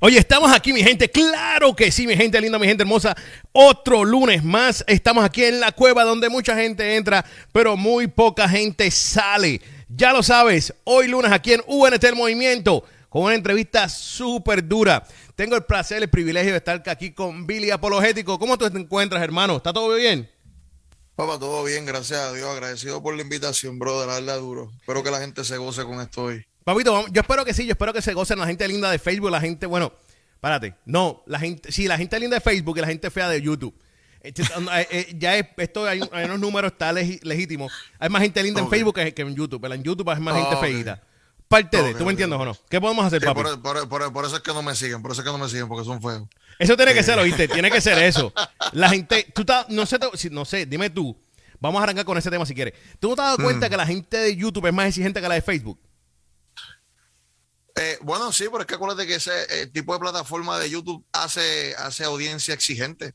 Oye, estamos aquí, mi gente. Claro que sí, mi gente linda, mi gente hermosa. Otro lunes más. Estamos aquí en la cueva donde mucha gente entra, pero muy poca gente sale. Ya lo sabes, hoy lunes aquí en UNT El Movimiento, con una entrevista súper dura. Tengo el placer, el privilegio de estar aquí con Billy Apologético. ¿Cómo tú te encuentras, hermano? ¿Está todo bien? Papá, todo bien, gracias a Dios. Agradecido por la invitación, brother. Darle duro. Espero que la gente se goce con esto hoy. Papito, yo espero que sí, yo espero que se gocen la gente linda de Facebook, la gente, bueno, párate, no, la gente, sí, la gente linda de Facebook y la gente fea de YouTube. Este, eh, eh, ya es, esto hay, unos números está legítimos. Hay más gente linda en Facebook que, en YouTube, pero en YouTube hay más gente feita. Parte de, ¿tú me entiendes o no? ¿Qué podemos hacer, papi? Por, eso es que no me siguen, por eso es que no me siguen, porque son feos. Eso tiene que ser, oíste, tiene que ser eso. La gente, tú estás, no sé, no sé, dime tú, vamos a arrancar con ese tema si quieres. ¿Tú no te has dado cuenta mm. que la gente de YouTube es más exigente que la de Facebook? Eh, bueno, sí, pero es que acuérdate que ese eh, tipo de plataforma de YouTube hace, hace audiencia exigente.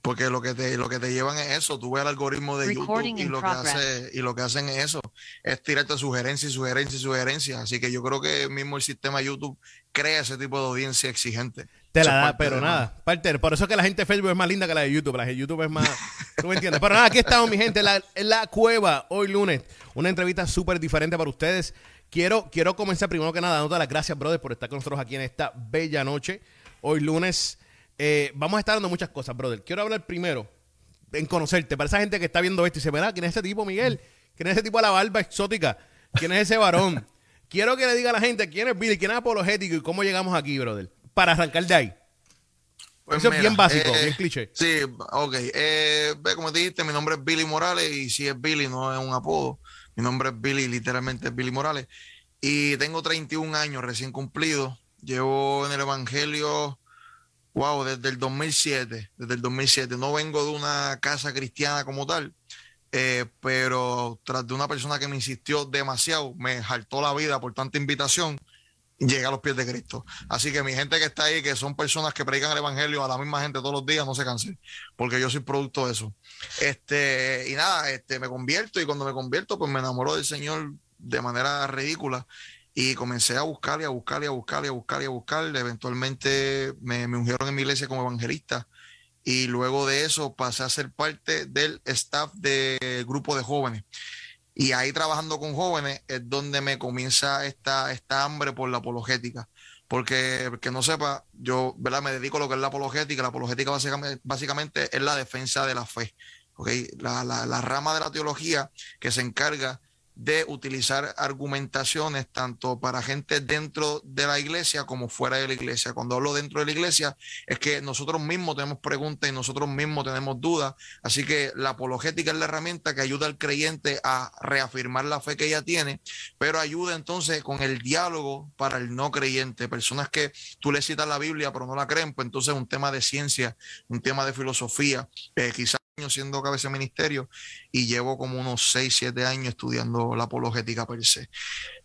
Porque lo que te, lo que te llevan es eso, tú ves el algoritmo de YouTube y lo, que hace, y lo que hacen es eso, es tirarte sugerencias y sugerencias y sugerencias. Así que yo creo que mismo el sistema YouTube crea ese tipo de audiencia exigente. Te la da, pero nada. Parte, por eso es que la gente de Facebook es más linda que la de YouTube. La de YouTube es más. ¿Tú me entiendes? Pero nada, aquí estamos, mi gente, en la cueva, hoy lunes. Una entrevista súper diferente para ustedes. Quiero, quiero comenzar primero que nada dándote las gracias, brother, por estar con nosotros aquí en esta bella noche. Hoy lunes eh, vamos a estar dando muchas cosas, brother. Quiero hablar primero en conocerte. Para esa gente que está viendo esto y se verá, ¿quién es ese tipo, Miguel? ¿Quién es ese tipo de la barba exótica? ¿Quién es ese varón? Quiero que le diga a la gente quién es Billy, quién es apologético y cómo llegamos aquí, brother. Para arrancar de ahí. Pues Eso es bien básico, eh, bien cliché. Sí, ok. Eh, como dijiste, mi nombre es Billy Morales y si es Billy no es un apodo. Mi nombre es Billy, literalmente es Billy Morales. Y tengo 31 años recién cumplidos. Llevo en el Evangelio, wow, desde el 2007. Desde el 2007. No vengo de una casa cristiana como tal. Eh, pero tras de una persona que me insistió demasiado, me jaltó la vida por tanta invitación, llegué a los pies de Cristo. Así que mi gente que está ahí, que son personas que predican el evangelio a la misma gente todos los días, no se cansen, porque yo soy producto de eso. Este, y nada, este, me convierto y cuando me convierto, pues me enamoro del Señor de manera ridícula y comencé a buscar y a buscar a buscar a buscar a buscar. Eventualmente me, me ungieron en mi iglesia como evangelista y luego de eso pasé a ser parte del staff del grupo de jóvenes. Y ahí trabajando con jóvenes es donde me comienza esta, esta hambre por la apologética. Porque, que no sepa, yo ¿verdad? me dedico a lo que es la apologética. La apologética básicamente, es la defensa de la fe. ¿okay? La, la, la rama de la teología que se encarga de utilizar argumentaciones tanto para gente dentro de la iglesia como fuera de la iglesia. Cuando hablo dentro de la iglesia es que nosotros mismos tenemos preguntas y nosotros mismos tenemos dudas. Así que la apologética es la herramienta que ayuda al creyente a reafirmar la fe que ella tiene, pero ayuda entonces con el diálogo para el no creyente. Personas que tú le citas la Biblia pero no la creen, pues entonces un tema de ciencia, un tema de filosofía, eh, quizás siendo cabeza de ministerio y llevo como unos 6, 7 años estudiando la apologética per se.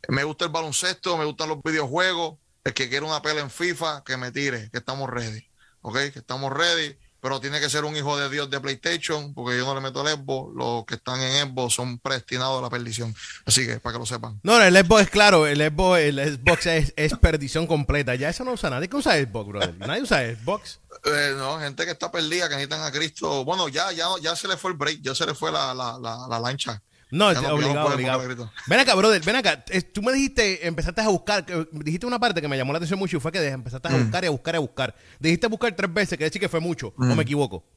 Me gusta el baloncesto, me gustan los videojuegos. El que quiera una pela en FIFA, que me tire, que estamos ready. ¿Ok? Que estamos ready pero tiene que ser un hijo de Dios de PlayStation, porque yo no le meto el Xbox. Los que están en Xbox son predestinados a la perdición. Así que, para que lo sepan. No, el Xbox es claro, el Xbox, el Xbox es, perdición completa. Ya eso no usa nadie. ¿Qué usa Xbox, brother? Nadie usa Xbox. Eh, no, gente que está perdida, que necesitan a Cristo. Bueno, ya, ya, ya se le fue el break, ya se le fue la, la, la, la lancha. No, obligado, obligado. Ven acá, brother, ven acá. Tú me dijiste, empezaste a buscar, dijiste una parte que me llamó la atención mucho y fue que empezaste a mm. buscar y a buscar y a buscar. Dijiste buscar tres veces, que decir que fue mucho, o me mm. equivoco.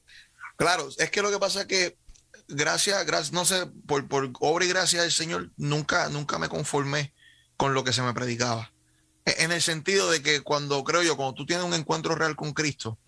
Claro, es que lo que pasa es que gracias, gracias, no sé, por, por obra y gracia del Señor, nunca, nunca me conformé con lo que se me predicaba. E, en el sentido de que cuando creo yo, cuando tú tienes un encuentro real con Cristo,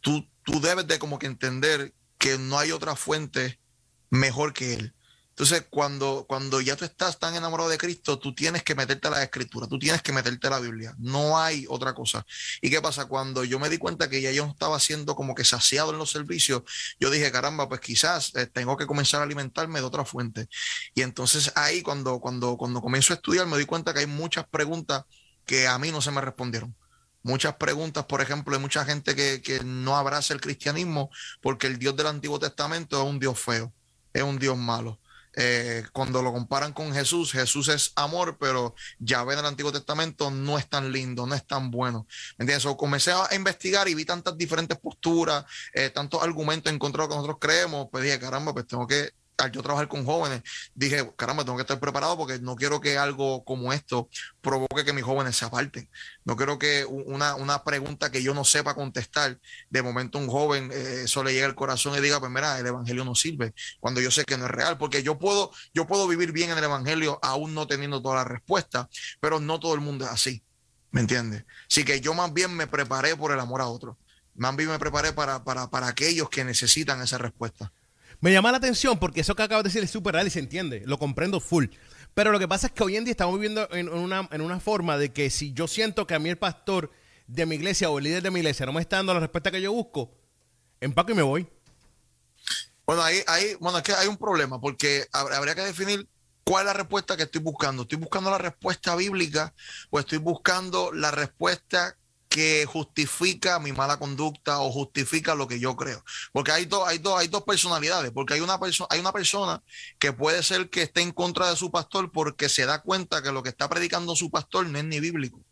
tú, tú debes de como que entender que no hay otra fuente mejor que Él. Entonces, cuando, cuando ya tú estás tan enamorado de Cristo, tú tienes que meterte a la escritura, tú tienes que meterte a la Biblia. No hay otra cosa. ¿Y qué pasa? Cuando yo me di cuenta que ya yo estaba siendo como que saciado en los servicios, yo dije, caramba, pues quizás eh, tengo que comenzar a alimentarme de otra fuente. Y entonces ahí, cuando, cuando, cuando comienzo a estudiar, me di cuenta que hay muchas preguntas que a mí no se me respondieron muchas preguntas, por ejemplo, hay mucha gente que, que, no abraza el cristianismo porque el Dios del Antiguo Testamento es un Dios feo, es un Dios malo. Eh, cuando lo comparan con Jesús, Jesús es amor, pero ya en el Antiguo Testamento no es tan lindo, no es tan bueno. ¿Me entiendes? O comencé a investigar y vi tantas diferentes posturas, eh, tantos argumentos en que nosotros creemos, pues dije, caramba, pues tengo que al yo trabajar con jóvenes, dije, caramba, tengo que estar preparado porque no quiero que algo como esto provoque que mis jóvenes se aparten. No quiero que una, una pregunta que yo no sepa contestar, de momento un joven eh, eso le llegue al corazón y diga, pues mira, el evangelio no sirve, cuando yo sé que no es real, porque yo puedo, yo puedo vivir bien en el evangelio aún no teniendo toda la respuesta, pero no todo el mundo es así. ¿Me entiendes? Así que yo más bien me preparé por el amor a otro. Más bien me preparé para, para, para aquellos que necesitan esa respuesta. Me llama la atención porque eso que acabas de decir es súper real y se entiende, lo comprendo full. Pero lo que pasa es que hoy en día estamos viviendo en una, en una forma de que si yo siento que a mí el pastor de mi iglesia o el líder de mi iglesia no me está dando la respuesta que yo busco, empaco y me voy. Bueno, ahí, ahí, bueno, es que hay un problema porque habría que definir cuál es la respuesta que estoy buscando. ¿Estoy buscando la respuesta bíblica o estoy buscando la respuesta que justifica mi mala conducta o justifica lo que yo creo. Porque hay, dos hay, dos hay dos personalidades, porque hay una, hay una persona que puede ser que esté en contra de su pastor porque se da cuenta que lo que está predicando su pastor no es ni bíblico.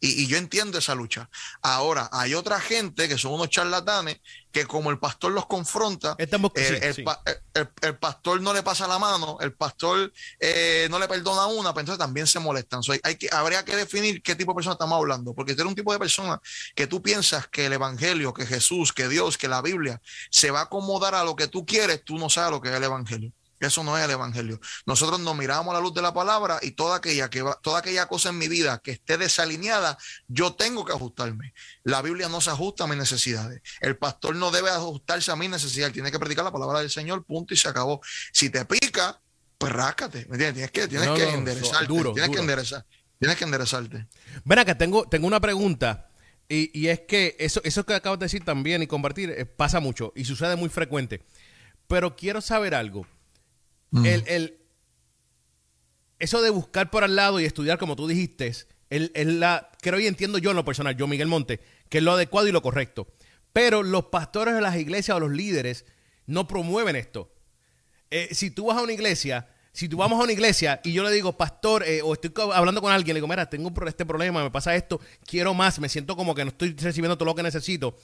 Y, yo entiendo esa lucha. Ahora, hay otra gente que son unos charlatanes que como el pastor los confronta, el, pastor no le pasa la mano, el pastor eh, no le perdona una, pero pues entonces también se molestan. hay que, habría que definir qué tipo de persona estamos hablando, porque si eres un tipo de persona que tú piensas que el Evangelio, que Jesús, que Dios, que la Biblia se va a acomodar a lo que tú quieres, tú no sabes lo que es el Evangelio. Eso no es el evangelio. Nosotros nos miramos a la luz de la palabra y toda aquella, que toda aquella cosa en mi vida que esté desalineada, yo tengo que ajustarme. La Biblia no se ajusta a mis necesidades. El pastor no debe ajustarse a mis necesidades. Tiene que predicar la palabra del Señor, punto y se acabó. Si te pica, pues ráscate. ¿Me entiendes? Tienes que, tienes que enderezarte. tienes que enderezar. Tienes que enderezarte. Ven acá, tengo, tengo una pregunta. Y, es que eso, eso que acabas de decir también y compartir eh, pasa mucho y sucede muy frecuente. Pero quiero saber algo. Mm. El, eso de buscar por al lado y estudiar, como tú dijiste, el, la, creo y entiendo yo en lo personal, yo Miguel Monte, que es lo adecuado y lo correcto. Pero los pastores de las iglesias o los líderes no promueven esto. Eh, si tú vas a una iglesia, si tú vamos a una iglesia y yo le digo, pastor, eh, o estoy hablando con alguien, le digo, mira, tengo este problema, me pasa esto, quiero más, me siento como que no estoy recibiendo todo lo que necesito.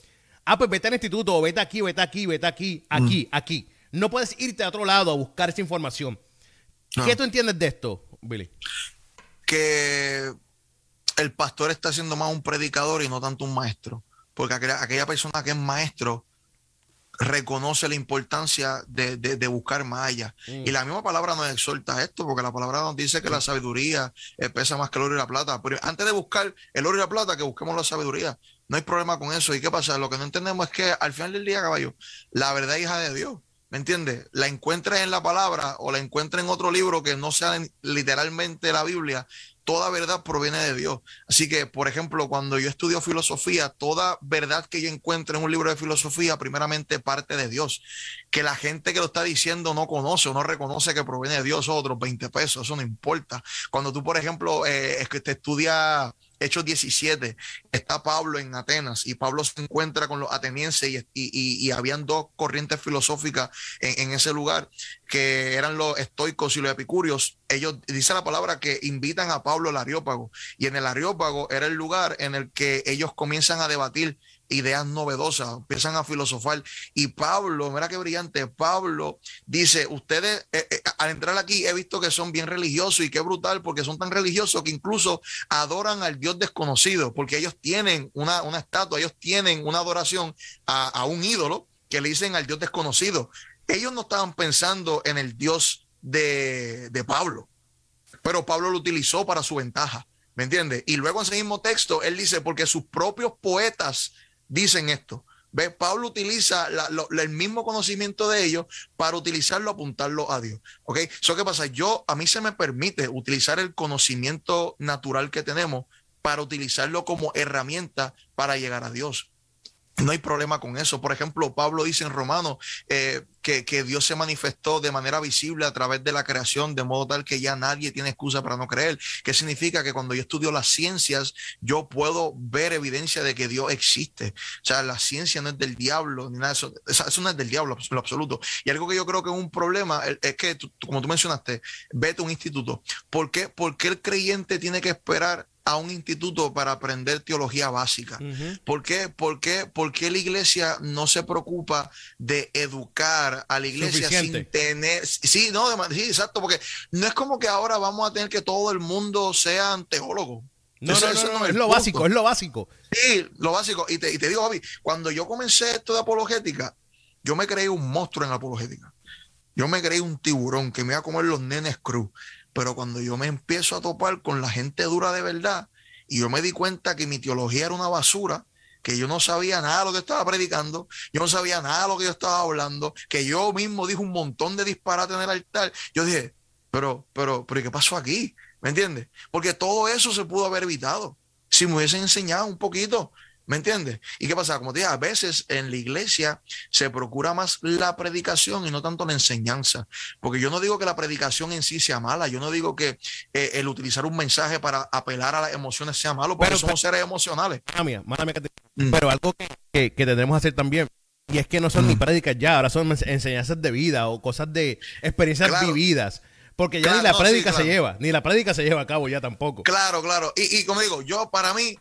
Ah, pues vete al instituto, o vete aquí, vete aquí, vete aquí, aquí, mm. aquí. No puedes irte a otro lado a buscar esa información. ¿Qué tú entiendes de esto, Billy? Que el pastor está siendo más un predicador y no tanto un maestro. Porque aquella, persona que es maestro reconoce la importancia de, buscar más allá. Mm. Y la misma palabra nos exhorta esto, porque la palabra nos dice que la sabiduría pesa más que el oro y la plata. Pero antes de buscar el oro y la plata, que busquemos la sabiduría. No hay problema con eso. ¿Y qué pasa? Lo que no entendemos es que al final del día, caballo, la verdad hija de Dios. ¿Me entiendes? La encuentres en la palabra o la encuentres en otro libro que no sea literalmente la Biblia, toda verdad proviene de Dios. Así que, por ejemplo, cuando yo estudio filosofía, toda verdad que yo encuentre en un libro de filosofía, primeramente parte de Dios. Que la gente que lo está diciendo no conoce o no reconoce que proviene de Dios, otros 20 pesos, eso no importa. Cuando tú, por ejemplo, eh, es que te estudias Hechos 17, está Pablo en Atenas y Pablo se encuentra con los atenienses y, y, habían dos corrientes filosóficas en, en, ese lugar que eran los estoicos y los epicúreos. Ellos, dice la palabra, que invitan a Pablo al Areópago y en el Areópago era el lugar en el que ellos comienzan a debatir ideas novedosas, empiezan a filosofar. Y Pablo, mira qué brillante, Pablo dice, ustedes eh, eh, al entrar aquí he visto que son bien religiosos y qué brutal porque son tan religiosos que incluso adoran al Dios desconocido, porque ellos tienen una, una estatua, ellos tienen una adoración a, un ídolo que le dicen al Dios desconocido. Ellos no estaban pensando en el Dios de, de Pablo, pero Pablo lo utilizó para su ventaja. ¿Me entiendes? Y luego en ese mismo texto, él dice, porque sus propios poetas dicen esto. ¿Ve? Pablo utiliza el mismo conocimiento de ellos para utilizarlo, apuntarlo a Dios. ¿Ok? Eso qué pasa? Yo, a mí se me permite utilizar el conocimiento natural que tenemos para utilizarlo como herramienta para llegar a Dios. No hay problema con eso. Por ejemplo, Pablo dice en Romanos eh, que, que, Dios se manifestó de manera visible a través de la creación, de modo tal que ya nadie tiene excusa para no creer. ¿Qué significa? Que cuando yo estudio las ciencias, yo puedo ver evidencia de que Dios existe. O sea, la ciencia no es del diablo, ni nada de eso. Eso no es del diablo, en lo absoluto. Y algo que yo creo que es un problema es que, como tú mencionaste, vete a un instituto. ¿Por qué? Porque el creyente tiene que esperar a un instituto para aprender teología básica. ¿Por qué? ¿Por qué? Porque la iglesia no se preocupa de educar a la iglesia sin tener... Sí, no, sí, exacto, porque no es como que ahora vamos a tener que todo el mundo sean teólogos. No, no, no, es, lo básico, es lo básico. Sí, lo básico. Y te, y te digo, Javi, cuando yo comencé esto de apologética, yo me creí un monstruo en la apologética. Yo me creí un tiburón que me iba a comer los nenes cruz. Pero cuando yo me empiezo a topar con la gente dura de verdad y yo me di cuenta que mi teología era una basura, que yo no sabía nada de lo que estaba predicando, yo no sabía nada de lo que yo estaba hablando, que yo mismo dije un montón de disparates en el altar, yo dije, pero, pero, pero, ¿qué pasó aquí? ¿Me entiendes? Porque todo eso se pudo haber evitado si me hubiesen enseñado un poquito. ¿Me entiendes? ¿Y qué pasa? Como te dije, a veces en la iglesia se procura más la predicación y no tanto la enseñanza. Porque yo no digo que la predicación en sí sea mala, yo no digo que eh, el utilizar un mensaje para apelar a las emociones sea malo, porque somos seres emocionales. Mía, mm. Pero algo que, que, tendremos que hacer también y es que no son ni mm. prédicas ya, ahora son enseñanzas de vida o cosas de experiencias vividas. Porque ya ni la prédica se lleva, ni la prédica se lleva a cabo ya tampoco. Claro, claro. Y, y como digo, yo para mí,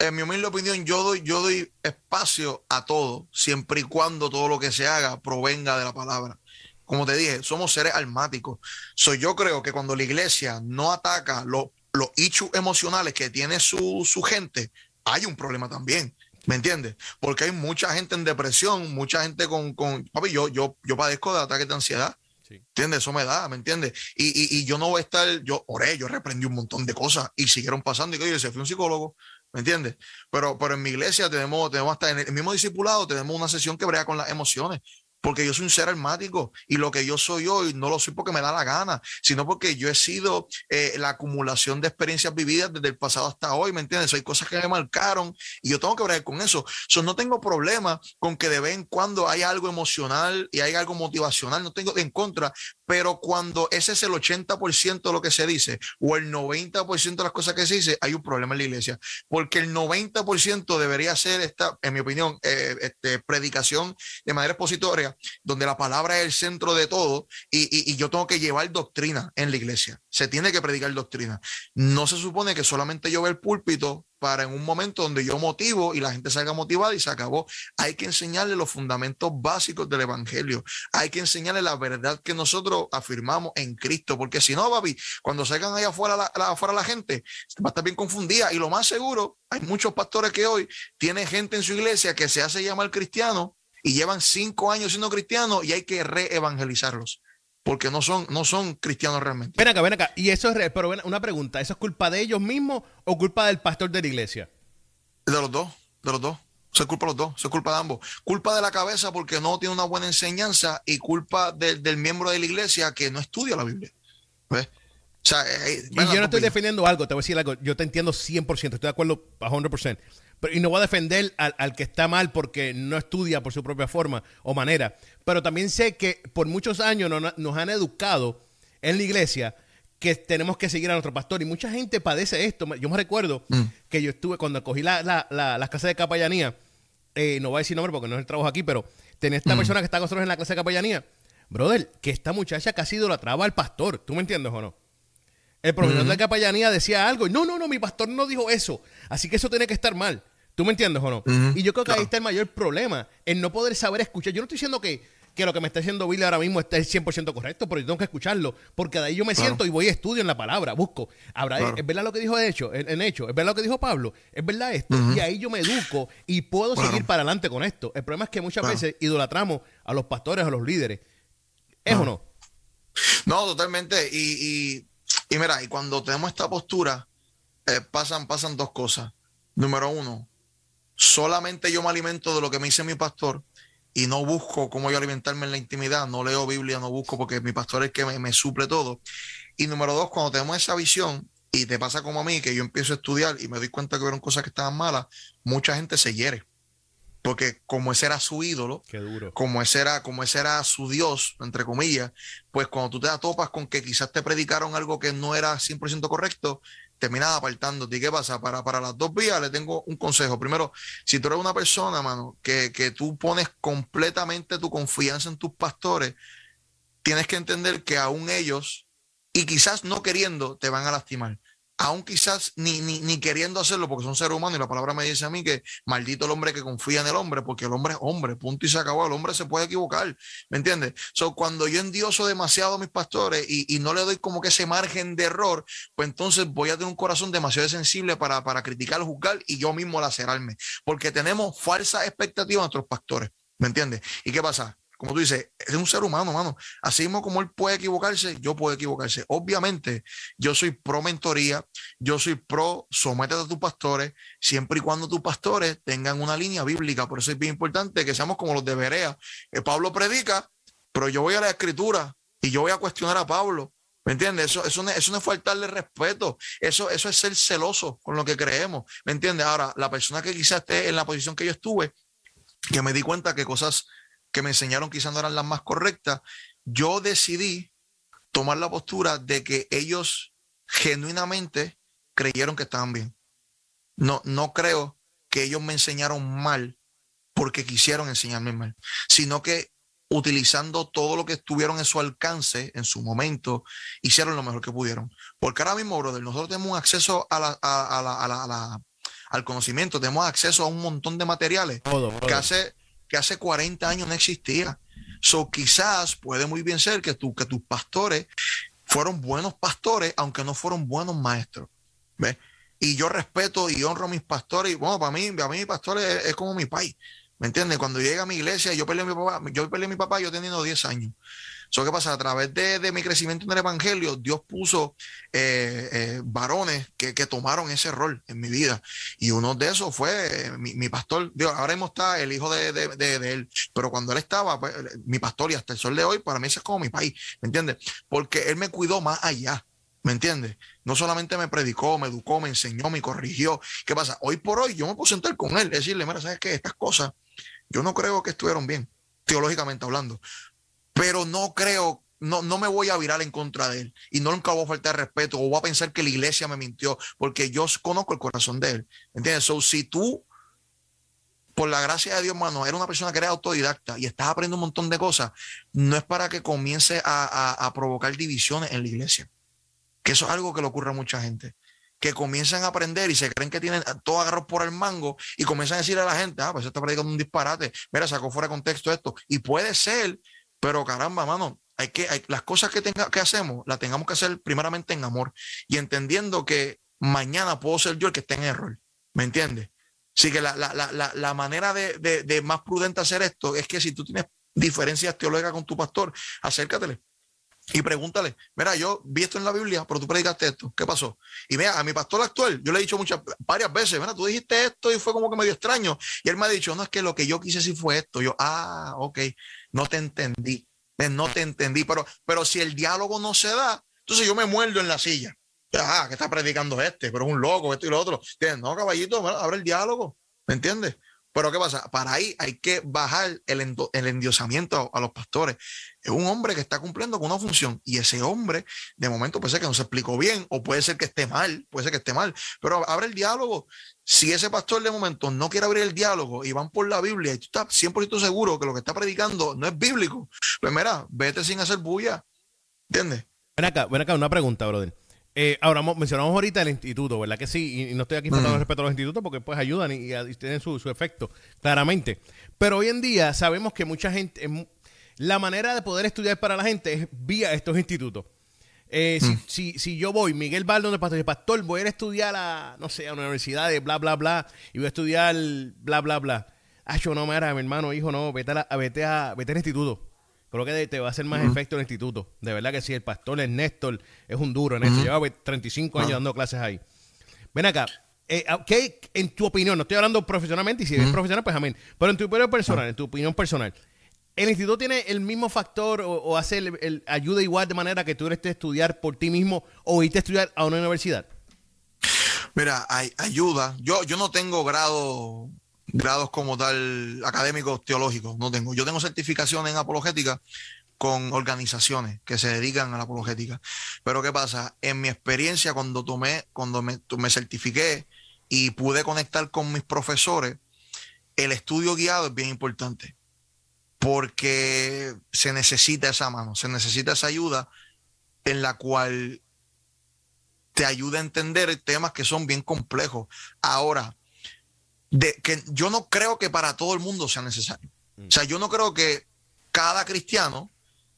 en mi humilde opinión, yo doy, yo doy espacio a todo, siempre y cuando todo lo que se haga provenga de la palabra. Como te dije, somos seres almáticos. So, yo creo que cuando la iglesia no ataca los, los emocionales que tiene su, su gente, hay un problema también. ¿Me entiendes? Porque hay mucha gente en depresión, mucha gente con, con papi, yo, yo, yo padezco de ataques de ansiedad. ¿Entiendes? Eso me da, ¿me entiendes? Y, y, y, yo no voy a estar, yo oré, yo reprendí un montón de cosas y siguieron pasando. Y yo se fui un psicólogo, ¿Me entiendes? Pero, pero en mi iglesia tenemos, tenemos hasta en el mismo discipulado, tenemos una sesión que brega con las emociones porque yo soy un ser almático y lo que yo soy hoy no lo soy porque me da la gana, sino porque yo he sido eh, la acumulación de experiencias vividas desde el pasado hasta hoy, ¿me entiendes? Hay cosas que me marcaron y yo tengo que ver con eso. So, no tengo problema con que de vez en cuando hay algo emocional y hay algo motivacional, no tengo en contra, pero cuando ese es el 80% de lo que se dice o el 90% de las cosas que se dice, hay un problema en la iglesia, porque el 90% debería ser esta, en mi opinión, eh, este, predicación de manera expositoria donde la palabra es el centro de todo y, yo tengo que llevar doctrina en la iglesia. Se tiene que predicar doctrina. No se supone que solamente yo ve el púlpito para en un momento donde yo motivo y la gente salga motivada y se acabó. Hay que enseñarle los fundamentos básicos del evangelio. Hay que enseñarle la verdad que nosotros afirmamos en Cristo, porque si no, papi, cuando salgan allá afuera la, afuera la gente va a estar bien confundida y lo más seguro, hay muchos pastores que hoy tienen gente en su iglesia que se hace llamar cristiano y llevan cinco años siendo cristianos y hay que reevangelizarlos porque no son, no son cristianos realmente. Ven acá, ven acá. Y eso es, pero una pregunta, ¿eso es culpa de ellos mismos o culpa del pastor de la iglesia? De los dos, de los dos. Se culpa de los dos, se culpa de ambos. Culpa de la cabeza porque no tiene una buena enseñanza y culpa del miembro de la iglesia que no estudia la Biblia. ¿Ves? O sea, eh, eh, y yo no estoy defendiendo algo, te voy a decir algo, yo te entiendo 100%, estoy de acuerdo a 100% y no voy a defender al, que está mal porque no estudia por su propia forma o manera. Pero también sé que por muchos años nos, han educado en la iglesia que tenemos que seguir a nuestro pastor. Y mucha gente padece esto. Yo me recuerdo mm. que yo estuve cuando cogí la, la, las casas de capellanía. Eh, no voy a decir nombre porque no es el trabajo aquí, pero tenía esta mm. persona que está con nosotros en la clase de capellanía. Brother, que esta muchacha casi traba al pastor. ¿Tú me entiendes o no? El profesor de capellanía decía algo. No, no, no, mi pastor no dijo eso. Así que eso tiene que estar mal. ¿Tú me entiendes o no? y yo creo que ahí está el mayor problema, en no poder saber escuchar. Yo no estoy diciendo que, que lo que me está diciendo Billy ahora mismo esté 100% correcto, pero yo tengo que escucharlo, porque de ahí yo me siento y voy a estudio en la palabra, busco. Habrá, ¿Es verdad lo que dijo de hecho, en, hecho? ¿Es verdad lo que dijo Pablo? ¿Es verdad esto? Y ahí yo me educo y puedo seguir para adelante con esto. El problema es que muchas veces idolatramos a los pastores, a los líderes. ¿Es o no? No, totalmente. Y, y, mira, y cuando tenemos esta postura, eh, pasan, pasan dos cosas. Número uno, solamente yo me alimento de lo que me dice mi pastor y no busco cómo yo alimentarme en la intimidad, no leo Biblia, no busco porque mi pastor es el que me, suple todo. Y número dos, cuando tenemos esa visión y te pasa como a mí, que yo empiezo a estudiar y me doy cuenta que vieron cosas que estaban malas, mucha gente se hiere. Porque como ese era su ídolo, duro. como ese era, como ese era su Dios, entre comillas, pues cuando tú te topas con que quizás te predicaron algo que no era 100% correcto, terminas apartándote. ¿Y qué pasa? Para, para las dos vías le tengo un consejo. Primero, si tú eres una persona, mano, que, que tú pones completamente tu confianza en tus pastores, tienes que entender que aún ellos, y quizás no queriendo, te van a lastimar aún quizás ni, ni, ni, queriendo hacerlo, porque son seres humanos y la palabra me dice a mí que maldito el hombre que confía en el hombre, porque el hombre es hombre, punto y se acabó, el hombre se puede equivocar, ¿me entiendes? So, cuando yo endioso demasiado a mis pastores y, y, no le doy como que ese margen de error, pues entonces voy a tener un corazón demasiado sensible para, para criticar, juzgar y yo mismo lacerarme, porque tenemos falsas expectativas de nuestros pastores, ¿me entiendes? ¿Y qué pasa? Como tú dices, es un ser humano, mano. Así mismo como él puede equivocarse, yo puedo equivocarse. Obviamente, yo soy pro mentoría, yo soy pro sométete a tus pastores, siempre y cuando tus pastores tengan una línea bíblica. Por eso es bien importante que seamos como los de Berea. Eh, Pablo predica, pero yo voy a la escritura y yo voy a cuestionar a Pablo. ¿Me entiendes? Eso, eso, no, eso no es faltarle respeto. Eso, eso es ser celoso con lo que creemos. ¿Me entiendes? Ahora, la persona que quizás esté en la posición que yo estuve, que me di cuenta que cosas que me enseñaron quizás no eran las más correctas, yo decidí tomar la postura de que ellos genuinamente creyeron que estaban bien. No, no creo que ellos me enseñaron mal porque quisieron enseñarme mal, sino que utilizando todo lo que estuvieron en su alcance en su momento, hicieron lo mejor que pudieron. Porque ahora mismo, brother, nosotros tenemos acceso a la, a, la, a la, al conocimiento, tenemos acceso a un montón de materiales que hace que hace 40 años no existía. So, quizás puede muy bien ser que, tú, que tus pastores fueron buenos pastores, aunque no fueron buenos maestros. ¿Ves? Y yo respeto y honro a mis pastores. Y bueno, para mí, para mí mi pastor es, como mi país. ¿Me entiendes? Cuando llega a mi iglesia, yo peleé a mi papá, yo peleé a mi papá, yo teniendo 10 años. Eso qué pasa, a través de, mi crecimiento en el Evangelio, Dios puso eh, eh, varones que, tomaron ese rol en mi vida. Y uno de esos fue eh, mi, pastor. Dios, ahora mismo está el hijo de, él. Pero cuando él estaba, pues, mi pastor y hasta el sol de hoy, para mí ese es como mi país. ¿Me entiendes? Porque él me cuidó más allá. ¿Me entiendes? No solamente me predicó, me educó, me enseñó, me corrigió. ¿Qué pasa? Hoy por hoy yo me puedo sentar con él, decirle, mira, ¿sabes qué? Estas cosas yo no creo que estuvieron bien, teológicamente hablando pero no creo, no, no me voy a virar en contra de él y no nunca voy a faltar respeto o voy a pensar que la iglesia me mintió porque yo conozco el corazón de él. ¿Entiendes? So, si tú, por la gracia de Dios, hermano, eres una persona que eres autodidacta y estás aprendiendo un montón de cosas, no es para que comience a, provocar divisiones en la iglesia. Que eso es algo que le ocurre a mucha gente que comienzan a aprender y se creen que tienen todo agarrado por el mango y comienzan a decir a la gente, ah, pues está predicando un disparate, mira, sacó fuera de contexto esto. Y puede ser pero caramba, mano, hay que, hay, las cosas que, tenga, que hacemos, las tengamos que hacer primeramente en amor y entendiendo que mañana puedo ser yo el que esté en error. ¿Me entiendes? Así que la, la, la, la manera de, de, de, más prudente hacer esto es que si tú tienes diferencias teológicas con tu pastor, acércatele y pregúntale, mira, yo vi esto en la Biblia, pero tú predicaste esto, ¿qué pasó? Y mira, a mi pastor actual, yo le he dicho muchas, varias veces, mira, tú dijiste esto y fue como que medio extraño. Y él me ha dicho, no, es que lo que yo quise sí fue esto. Yo, ah, ok, no te entendí, no te entendí, pero, pero si el diálogo no se da, entonces yo me muerdo en la silla. Ah, que está predicando este, pero es un loco, esto y lo otro. No, caballito, abre el diálogo, ¿me entiendes? Pero ¿qué pasa? Para ahí hay que bajar el, el endiosamiento a, los pastores. Es un hombre que está cumpliendo con una función y ese hombre, de momento puede ser que no se explicó bien o puede ser que esté mal, puede ser que esté mal, pero abre el diálogo. Si ese pastor de momento no quiere abrir el diálogo y van por la Biblia y tú estás 100% seguro que lo que está predicando no es bíblico, pues mira, vete sin hacer bulla. ¿Entiendes? Ven acá, ven acá, una pregunta, brother. Eh, ahora mencionamos ahorita el instituto, ¿verdad que sí? Y, no estoy aquí faltando respeto a los institutos porque pues ayudan y, tienen su, efecto, claramente. Pero hoy en día sabemos que mucha gente, em, la manera de poder estudiar para la gente es vía estos institutos. Eh, mm. si, si, yo voy, Miguel Baldo, de pastor, pastor, voy a ir a estudiar a, no sé, a una universidad de bla, bla, bla, y voy a estudiar bla, bla, bla. Ah, yo no, mira, mi hermano, hijo, no, vete, a, vete, a, vete al instituto creo que te va a hacer más efecto el instituto. De verdad que sí, el pastor, el Néstor, es un duro en esto. Lleva 35 años dando clases ahí. Ven acá, eh, ah, ¿qué en tu opinión? No estoy hablando profesionalmente y si eres profesional, pues amén. Pero en tu opinión personal, en tu opinión personal, ¿el instituto tiene el mismo factor o, hace el, ayuda igual de manera que tú eres estudiar por ti mismo o irte a estudiar a una universidad? Mira, hay ayuda. Yo, yo no tengo grado grados como tal académicos teológicos, no tengo. Yo tengo certificación en apologética con organizaciones que se dedican a la apologética. Pero ¿qué pasa? En mi experiencia, cuando tomé, cuando me, me certifiqué y pude conectar con mis profesores, el estudio guiado es bien importante porque se necesita esa mano, se necesita esa ayuda en la cual te ayuda a entender temas que son bien complejos. Ahora, de, que yo no creo que para todo el mundo sea necesario. Mm. O sea, yo no creo que cada cristiano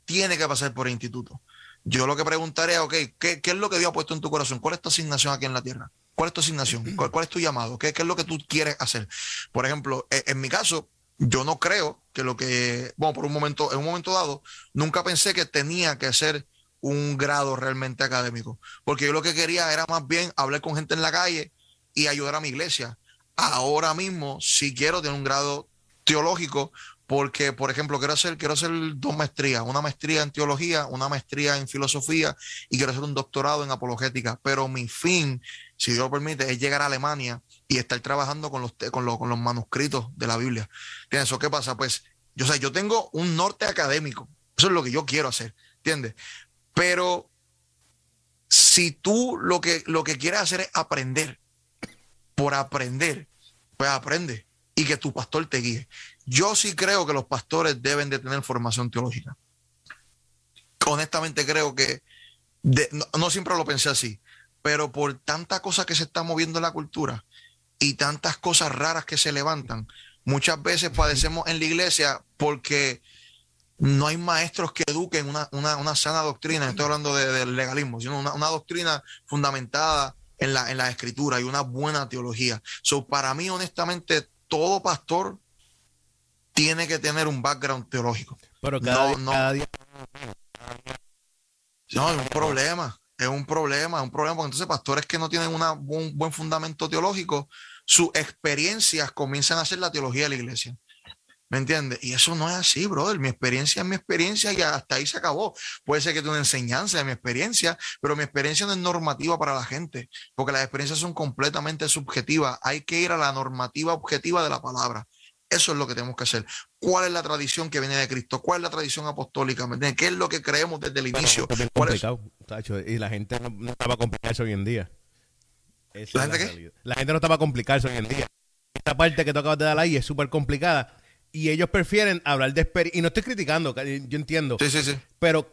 tiene que pasar por el instituto. Yo lo que preguntaré es, ok, ¿qué, es lo que Dios ha puesto en tu corazón? ¿Cuál es tu asignación aquí en la tierra? ¿Cuál es tu asignación? ¿Cuál, es tu llamado? ¿Qué, es lo que tú quieres hacer? Por ejemplo, e, en mi caso, yo no creo que lo que, bueno, por un momento, en un momento dado, nunca pensé que tenía que ser un grado realmente académico, porque yo lo que quería era más bien hablar con gente en la calle y ayudar a mi iglesia. Ahora mismo, si quiero tener un grado teológico, porque, por ejemplo, quiero hacer, quiero hacer dos maestrías, una maestría en teología, una maestría en filosofía y quiero hacer un doctorado en apologética, pero mi fin, si Dios lo permite, es llegar a Alemania y estar trabajando con los, con los, con los manuscritos de la Biblia. ¿Entiendes? ¿Eso qué pasa? Pues, yo, sé, yo tengo un norte académico. Eso es lo que yo quiero hacer. ¿Entiendes? Pero si tú lo que, lo que quieres hacer es aprender, por aprender, pues aprende y que tu pastor te guíe. Yo sí creo que los pastores deben de tener formación teológica. Honestamente creo que, no, siempre lo pensé así, pero por tanta cosa que se está moviendo en la cultura, y tantas cosas raras que se levantan. Muchas veces padecemos en la iglesia porque no hay maestros que eduquen una, una, sana doctrina, estoy hablando del legalismo, sino una, doctrina fundamentada en la, en la escritura y una buena teología. So, para mí, honestamente, todo pastor tiene que tener un background teológico. Pero cada, no, día... No, es un problema, es un problema, es un problema, porque entonces pastores que no tienen una, un buen fundamento teológico sus experiencias comienzan a ser la teología de la iglesia. ¿Me entiendes? Y eso no es así, brother. Mi experiencia es mi experiencia y hasta ahí se acabó. Puede ser que tenga una enseñanza de mi experiencia, pero mi experiencia no es normativa para la gente, porque las experiencias son completamente subjetivas. Hay que ir a la normativa objetiva de la palabra. Eso es lo que tenemos que hacer. ¿Cuál es la tradición que viene de Cristo? ¿Cuál es la tradición apostólica? ¿Qué es lo que creemos desde el inicio? Y la gente no, no estaba complicado hoy en día. ¿La gente qué? La gente no estaba complicarse hoy en día. Esta parte que tú acabas de dar ahí es súper complicada. Y ellos prefieren hablar de experiencias. Y no estoy criticando, yo entiendo. Sí, sí, sí. Pero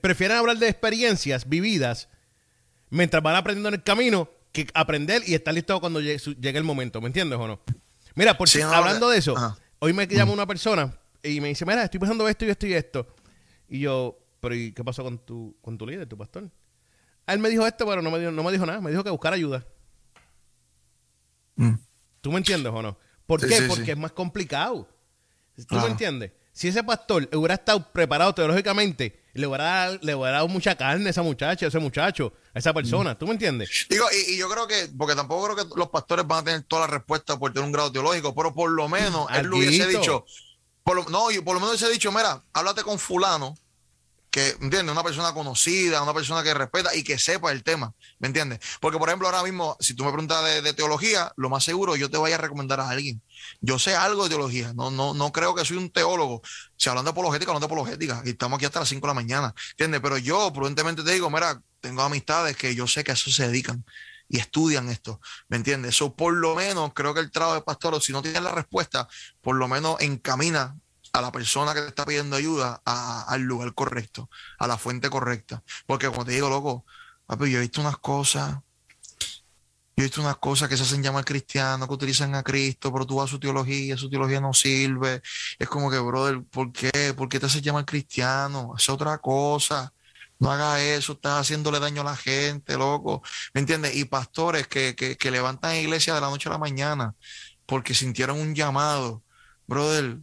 prefieren hablar de experiencias vividas mientras van aprendiendo en el camino que aprender y estar listo cuando llegue, el momento. ¿Me entiendes o no? Mira, por hablando de eso, hoy me llama una persona y me dice: Mira, estoy pensando esto y esto y esto. Y yo, ¿pero y qué pasó con tu, con tu líder, tu pastor? Él me dijo esto, pero no me dijo, no me dijo nada. Me dijo que buscar ayuda. Mm. ¿Tú me entiendes o no? ¿Por qué? Porque es más complicado. ¿Tú me entiendes? Si ese pastor hubiera estado preparado teológicamente, le hubiera, le hubiera dado mucha carne a esa muchacha, a ese muchacho, a esa persona. ¿Tú me entiendes? Digo, y, yo creo que, porque tampoco creo que los pastores van a tener toda la respuesta por tener un grado teológico, pero por lo menos él lo hubiese dicho. no, yo por lo menos hubiese dicho, mira, háblate con fulano que, ¿entiendes? Una persona conocida, una persona que respeta y que sepa el tema, ¿me entiendes? Porque, por ejemplo, ahora mismo, si tú me preguntas de, teología, lo más seguro yo te voy a recomendar a alguien. Yo sé algo de teología, no, no, no creo que soy un teólogo. Si hablan de apologética, hablan de apologética, y estamos aquí hasta las 5 de la mañana, ¿entiendes? Pero yo prudentemente te digo, mira, tengo amistades que yo sé que a eso se dedican y estudian esto, ¿me entiendes? Eso por lo menos creo que el trabajo de pastor, si no tienes la respuesta, por lo menos encamina a la persona que te está pidiendo ayuda al lugar correcto, a la fuente correcta. Porque como te digo, loco, papi, yo he visto unas cosas, yo he visto unas cosas que se hacen llamar cristianos, que utilizan a Cristo, pero tú vas a su teología, su teología no sirve. Es como que, brother, ¿por qué? ¿Por qué te haces llamar cristiano? Es otra cosa. No hagas eso, estás haciéndole daño a la gente, loco. ¿Me entiendes? Y pastores que, que, que levantan iglesia de la noche a la mañana porque sintieron un llamado. Brother,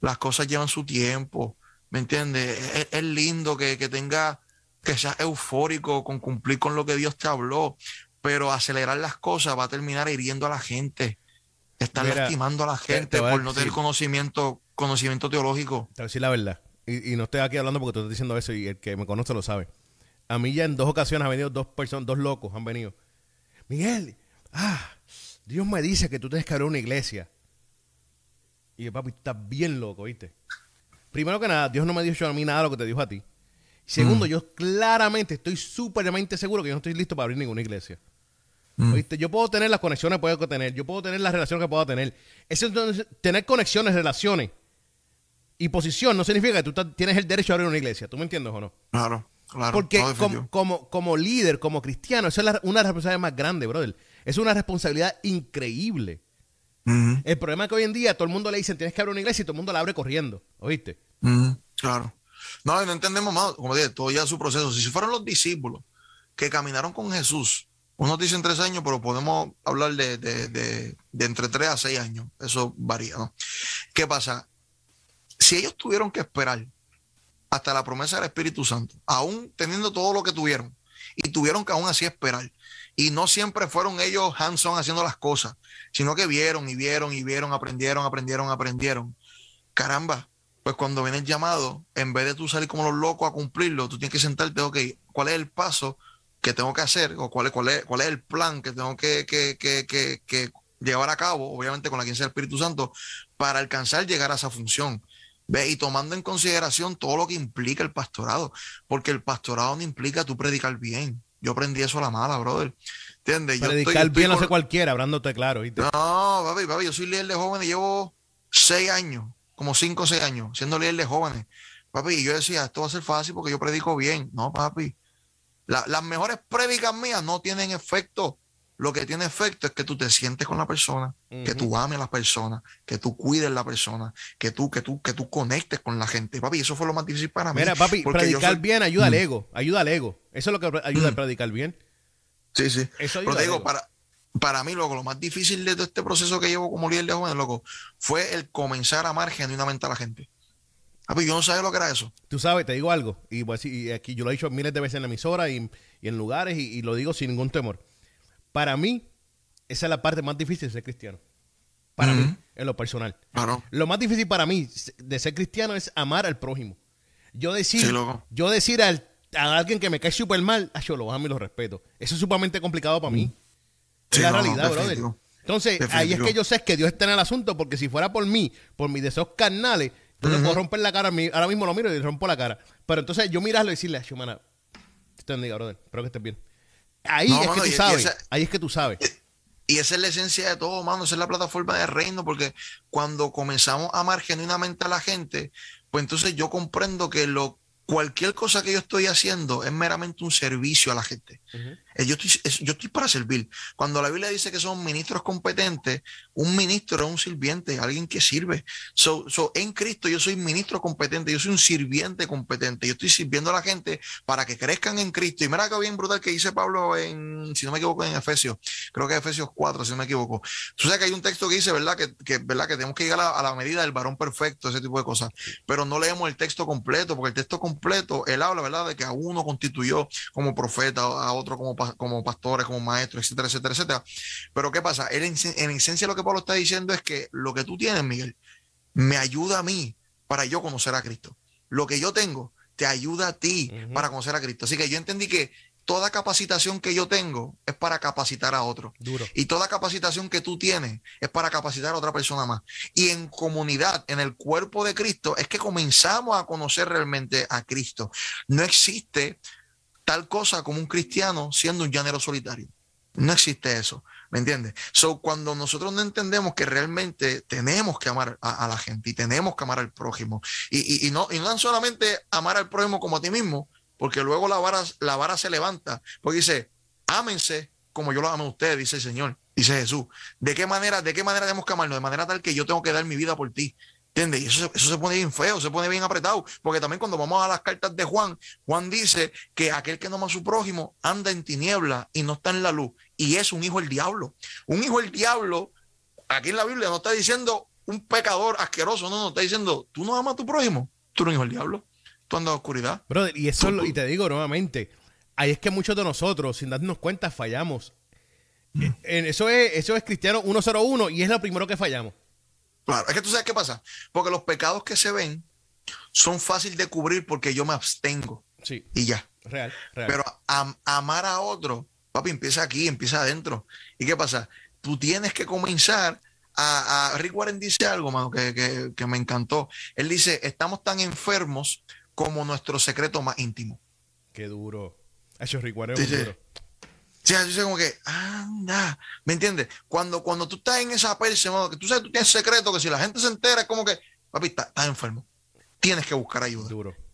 las cosas llevan su tiempo, ¿me entiendes? Es, lindo que, tenga, que seas eufórico con cumplir con lo que Dios te habló, pero acelerar las cosas va a terminar hiriendo a la gente, estar lastimando a la gente por no tener conocimiento, conocimiento teológico. Te voy a decir la verdad, y, no estoy aquí hablando porque tú estás diciendo eso y el que me conoce lo sabe. A mí ya en dos ocasiones han venido dos personas, dos locos han venido. Miguel, ah, Dios me dice que tú tienes que abrir una iglesia. Y yo, papi, tú estás bien loco, ¿viste? Primero que nada, Dios no me dijo a mí nada de lo que te dijo a ti. Segundo, Mm. yo claramente estoy súpermente seguro que yo no estoy listo para abrir ninguna iglesia. Mm. ¿Oíste? Yo puedo tener las conexiones que puedo tener, yo puedo tener las relaciones que puedo tener. Eso entonces, tener conexiones, relaciones y posición no significa que tú tienes el derecho a abrir una iglesia. ¿Tú me entiendes o no? Claro, claro. Porque como, como, como líder, como cristiano, esa es la- una de las responsabilidades más grandes, brother. Es una responsabilidad increíble. El problema es que hoy en día todo el mundo le dicen tienes que abrir una iglesia y todo el mundo la abre corriendo. ¿Oíste? Claro. No, y no entendemos más, como dije, todo ya su proceso. Si fueron los discípulos que caminaron con Jesús, unos dicen tres años, pero podemos hablar de, de- de- de entre tres a seis años. Eso varía, ¿no? ¿Qué pasa? Si ellos tuvieron que esperar hasta la promesa del Espíritu Santo, aún teniendo todo lo que tuvieron, y tuvieron que aún así esperar, y no siempre fueron ellos hands-on haciendo las cosas, sino que vieron y vieron y vieron, aprendieron, aprendieron, aprendieron. Caramba, pues cuando viene el llamado, en vez de tú salir como los locos a cumplirlo, tú tienes que sentarte, ok, ¿cuál es el paso que tengo que hacer? ¿O cuál es, cuál es, cuál es el plan que tengo que, que, que, que, llevar a cabo, obviamente con la quienes del Espíritu Santo, para alcanzar llegar a esa función? ¿Ve? Y tomando en consideración todo lo que implica el pastorado, porque el pastorado no implica tú predicar bien. Yo aprendí eso a la mala, brother. ¿Entiendes? Yo Predicar estoy bien con- hace cualquiera, hablándote claro. no, papi, papi, yo soy líder de jóvenes, llevo seis años, como cinco o seis años, siendo líder de jóvenes. Papi, y yo decía, esto va a ser fácil porque yo predico bien. No, papi. La- las mejores prédicas mías no tienen efecto. Lo que tiene efecto es que tú te sientes con la persona, que tú ames a la persona, que tú cuides la persona, que tú, que tú, que tú conectes con la gente. Papi, eso fue lo más difícil para mí. Mira, papi, predicar soy- bien ayuda al Mm. ego. Ayuda al ego. Eso es lo que ayuda a Mm. predicar bien. Sí, sí. Eso Pero al digo, ego. para, para mí, loco, lo más difícil de todo este proceso que llevo como líder de jóvenes, loco, fue el comenzar a amar genuinamente a la gente. Papi, yo no sabía lo que era eso. Tú sabes, te digo algo, y, a decir- y aquí yo lo he dicho miles de veces en la emisora y, y en lugares, y, y lo digo sin ningún temor. Para mí, esa es la parte más difícil de ser cristiano. Para mí, en lo personal. Claro. Lo más difícil para mí de ser cristiano es amar al prójimo. Yo decir, Sí, yo decir al- a alguien que me cae súper mal, ah, yo lo amo y lo respeto. Eso es sumamente complicado para mí. Sí, es la no, realidad, brother. definitivo. Entonces, ahí es que yo sé que Dios está en el asunto, porque si fuera por mí, por mis deseos carnales, yo le puedo romper la cara a mí. Ahora mismo lo miro y le rompo la cara. Pero entonces yo mirarlo y decirle, Shumana, te bendiga, brother. Espero que estés bien. Ahí No, es mano, que tú sabes. esa- ahí es que tú sabes. Y esa es la esencia de todo, mano. Esa es la plataforma del reino, porque cuando comenzamos a amar genuinamente a la gente, pues entonces yo comprendo que lo, cualquier cosa que yo estoy haciendo es meramente un servicio a la gente. Eh, Yo estoy, es- yo estoy para servir. Cuando la Biblia dice que son ministros competentes, un ministro es un sirviente, alguien que sirve. So, so, en Cristo yo soy ministro competente, yo soy un sirviente competente. Yo estoy sirviendo a la gente para que crezcan en Cristo. Y mira que bien brutal que dice Pablo en, si no me equivoco, en Efesios, creo que es Efesios 4, si no me equivoco. Tú sabes que hay un texto que dice, ¿verdad? Que, que, ¿verdad? que tenemos que llegar a, a la medida del varón perfecto, ese tipo de cosas. Pero no leemos el texto completo, porque el texto completo, él habla, ¿verdad? De que a uno constituyó como profeta, a otro como, como pastores, como maestros, etcétera, etcétera, etcétera. Pero ¿qué pasa? Él en, en esencia lo que Pablo está diciendo es que lo que tú tienes, Miguel, me ayuda a mí para yo conocer a Cristo. Lo que yo tengo te ayuda a ti para conocer a Cristo. Así que yo entendí que toda capacitación que yo tengo es para capacitar a otro. Duro. Y toda capacitación que tú tienes es para capacitar a otra persona más. Y en comunidad, en el cuerpo de Cristo, es que comenzamos a conocer realmente a Cristo. No existe tal cosa como un cristiano siendo un llanero solitario. No existe eso. ¿Me entiendes? So, cuando nosotros no entendemos que realmente tenemos que amar a, la gente y tenemos que amar al prójimo, y, y- no, y no solamente amar al prójimo como a ti mismo, porque luego la vara, la vara se levanta, porque dice, ámense como yo lo amo a ustedes, dice el Señor, dice Jesús. ¿De qué manera, de qué manera tenemos que? De manera tal que yo tengo que dar mi vida por ti. ¿Entiendes? Y eso, se- eso se pone bien feo, se pone bien apretado, porque también cuando vamos a las cartas de Juan, Juan dice que aquel que no ama a su prójimo anda en tiniebla y no está en la luz, y es un hijo del diablo. Un hijo del diablo, aquí en la Biblia no está diciendo un pecador asqueroso, no, no, está diciendo, tú no amas a tu prójimo, tú eres un hijo del diablo, tú andas en oscuridad. Brother, y eso, lo- y te digo nuevamente, ahí es que muchos de nosotros, sin darnos cuenta, fallamos. Eh, en- eso, es, eso es Cristiano 101 y es lo primero que fallamos. Claro, es que tú sabes qué pasa, porque los pecados que se ven son fáciles de cubrir porque yo me abstengo Sí, y ya. real, real. Pero am- amar a otro, papi, empieza aquí, empieza adentro. ¿Y qué pasa? Tú tienes que comenzar a, Rick Warren dice algo, mano, que, me encantó. Él dice, estamos tan enfermos como nuestro secreto más íntimo. Qué duro. Hecho Rick Warren es duro. Sí, dice como que, anda, ¿me entiendes? Cuando, cuando tú estás en esa perse, que tú sabes, tú tienes secreto, que si la gente se entera, es como que, papi, estás enfermo. Tienes que buscar ayuda.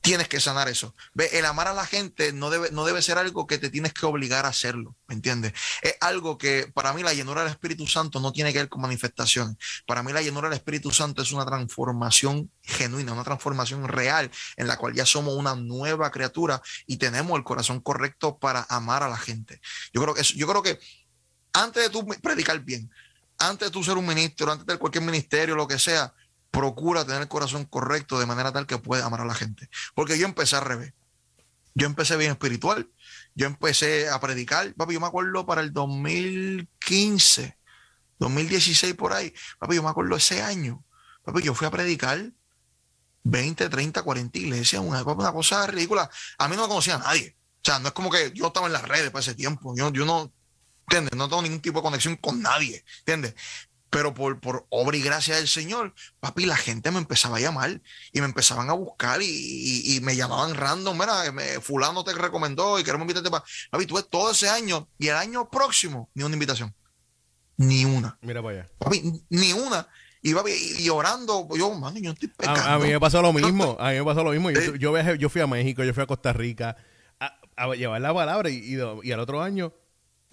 Tienes que sanar eso. Ve, el amar a la gente no debe, no debe ser algo que te tienes que obligar a hacerlo, ¿me entiendes? Es algo que para mí la llenura del Espíritu Santo no tiene que ver con manifestación. Para mí la llenura del Espíritu Santo es una transformación genuina, una transformación real en la cual ya somos una nueva criatura y tenemos el corazón correcto para amar a la gente. Yo creo que, yo creo que antes de tú predicar bien, antes de tú ser un ministro, antes de cualquier ministerio, lo que sea, procura tener el corazón correcto de manera tal que pueda amar a la gente. Porque yo empecé al revés. Yo empecé bien espiritual. Yo empecé a predicar. Papi, yo me acuerdo para el 2015, 2016 por ahí. Papi, yo me acuerdo ese año. Papi, yo fui a predicar 20, 30, 40 iglesias. Una, una cosa ridícula. A mí no me conocía a nadie. O sea, no es como que yo estaba en las redes para ese tiempo. Yo, yo no, ¿entiendes? No tengo ningún tipo de conexión con nadie, ¿entiendes? Pero por, por obra y gracia del Señor, papi, la gente me empezaba a llamar y me empezaban a buscar y, me llamaban random, mira, fulano te recomendó y queremos invitarte para... Papi, tuve todo ese año y el año próximo, ni una invitación. Ni una. Mira para allá. Papi, ni una. Y, papi, y orando, yo, man, yo estoy pecando. A, mí me pasó lo mismo, a mí me pasó lo mismo. Yo, yo, yo fui a México, yo fui a Costa Rica a, llevar la palabra y, y al otro año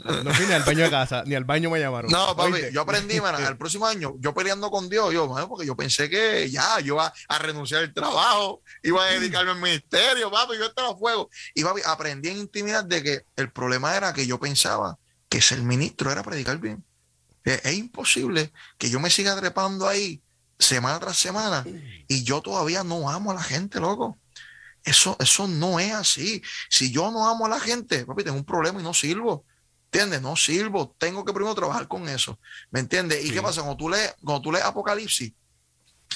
no fui ni al baño de casa, ni al baño me llamaron. No, papi, yo aprendí, man, el próximo año, yo peleando con Dios, yo, porque yo pensé que ya, yo iba a renunciar al trabajo, iba a dedicarme al ministerio, papi, yo estaba a fuego. Y papi, aprendí en intimidad de que el problema era que yo pensaba que ser ministro era predicar bien. Es, imposible que yo me siga trepando ahí semana tras semana y yo todavía no amo a la gente, loco. Eso, eso no es así. Si yo no amo a la gente, papi, tengo un problema y no sirvo. ¿Entiendes? No sirvo. Tengo que primero trabajar con eso. ¿Me entiendes? ¿Y qué pasa? Cuando tú lees, cuando tú lees Apocalipsis,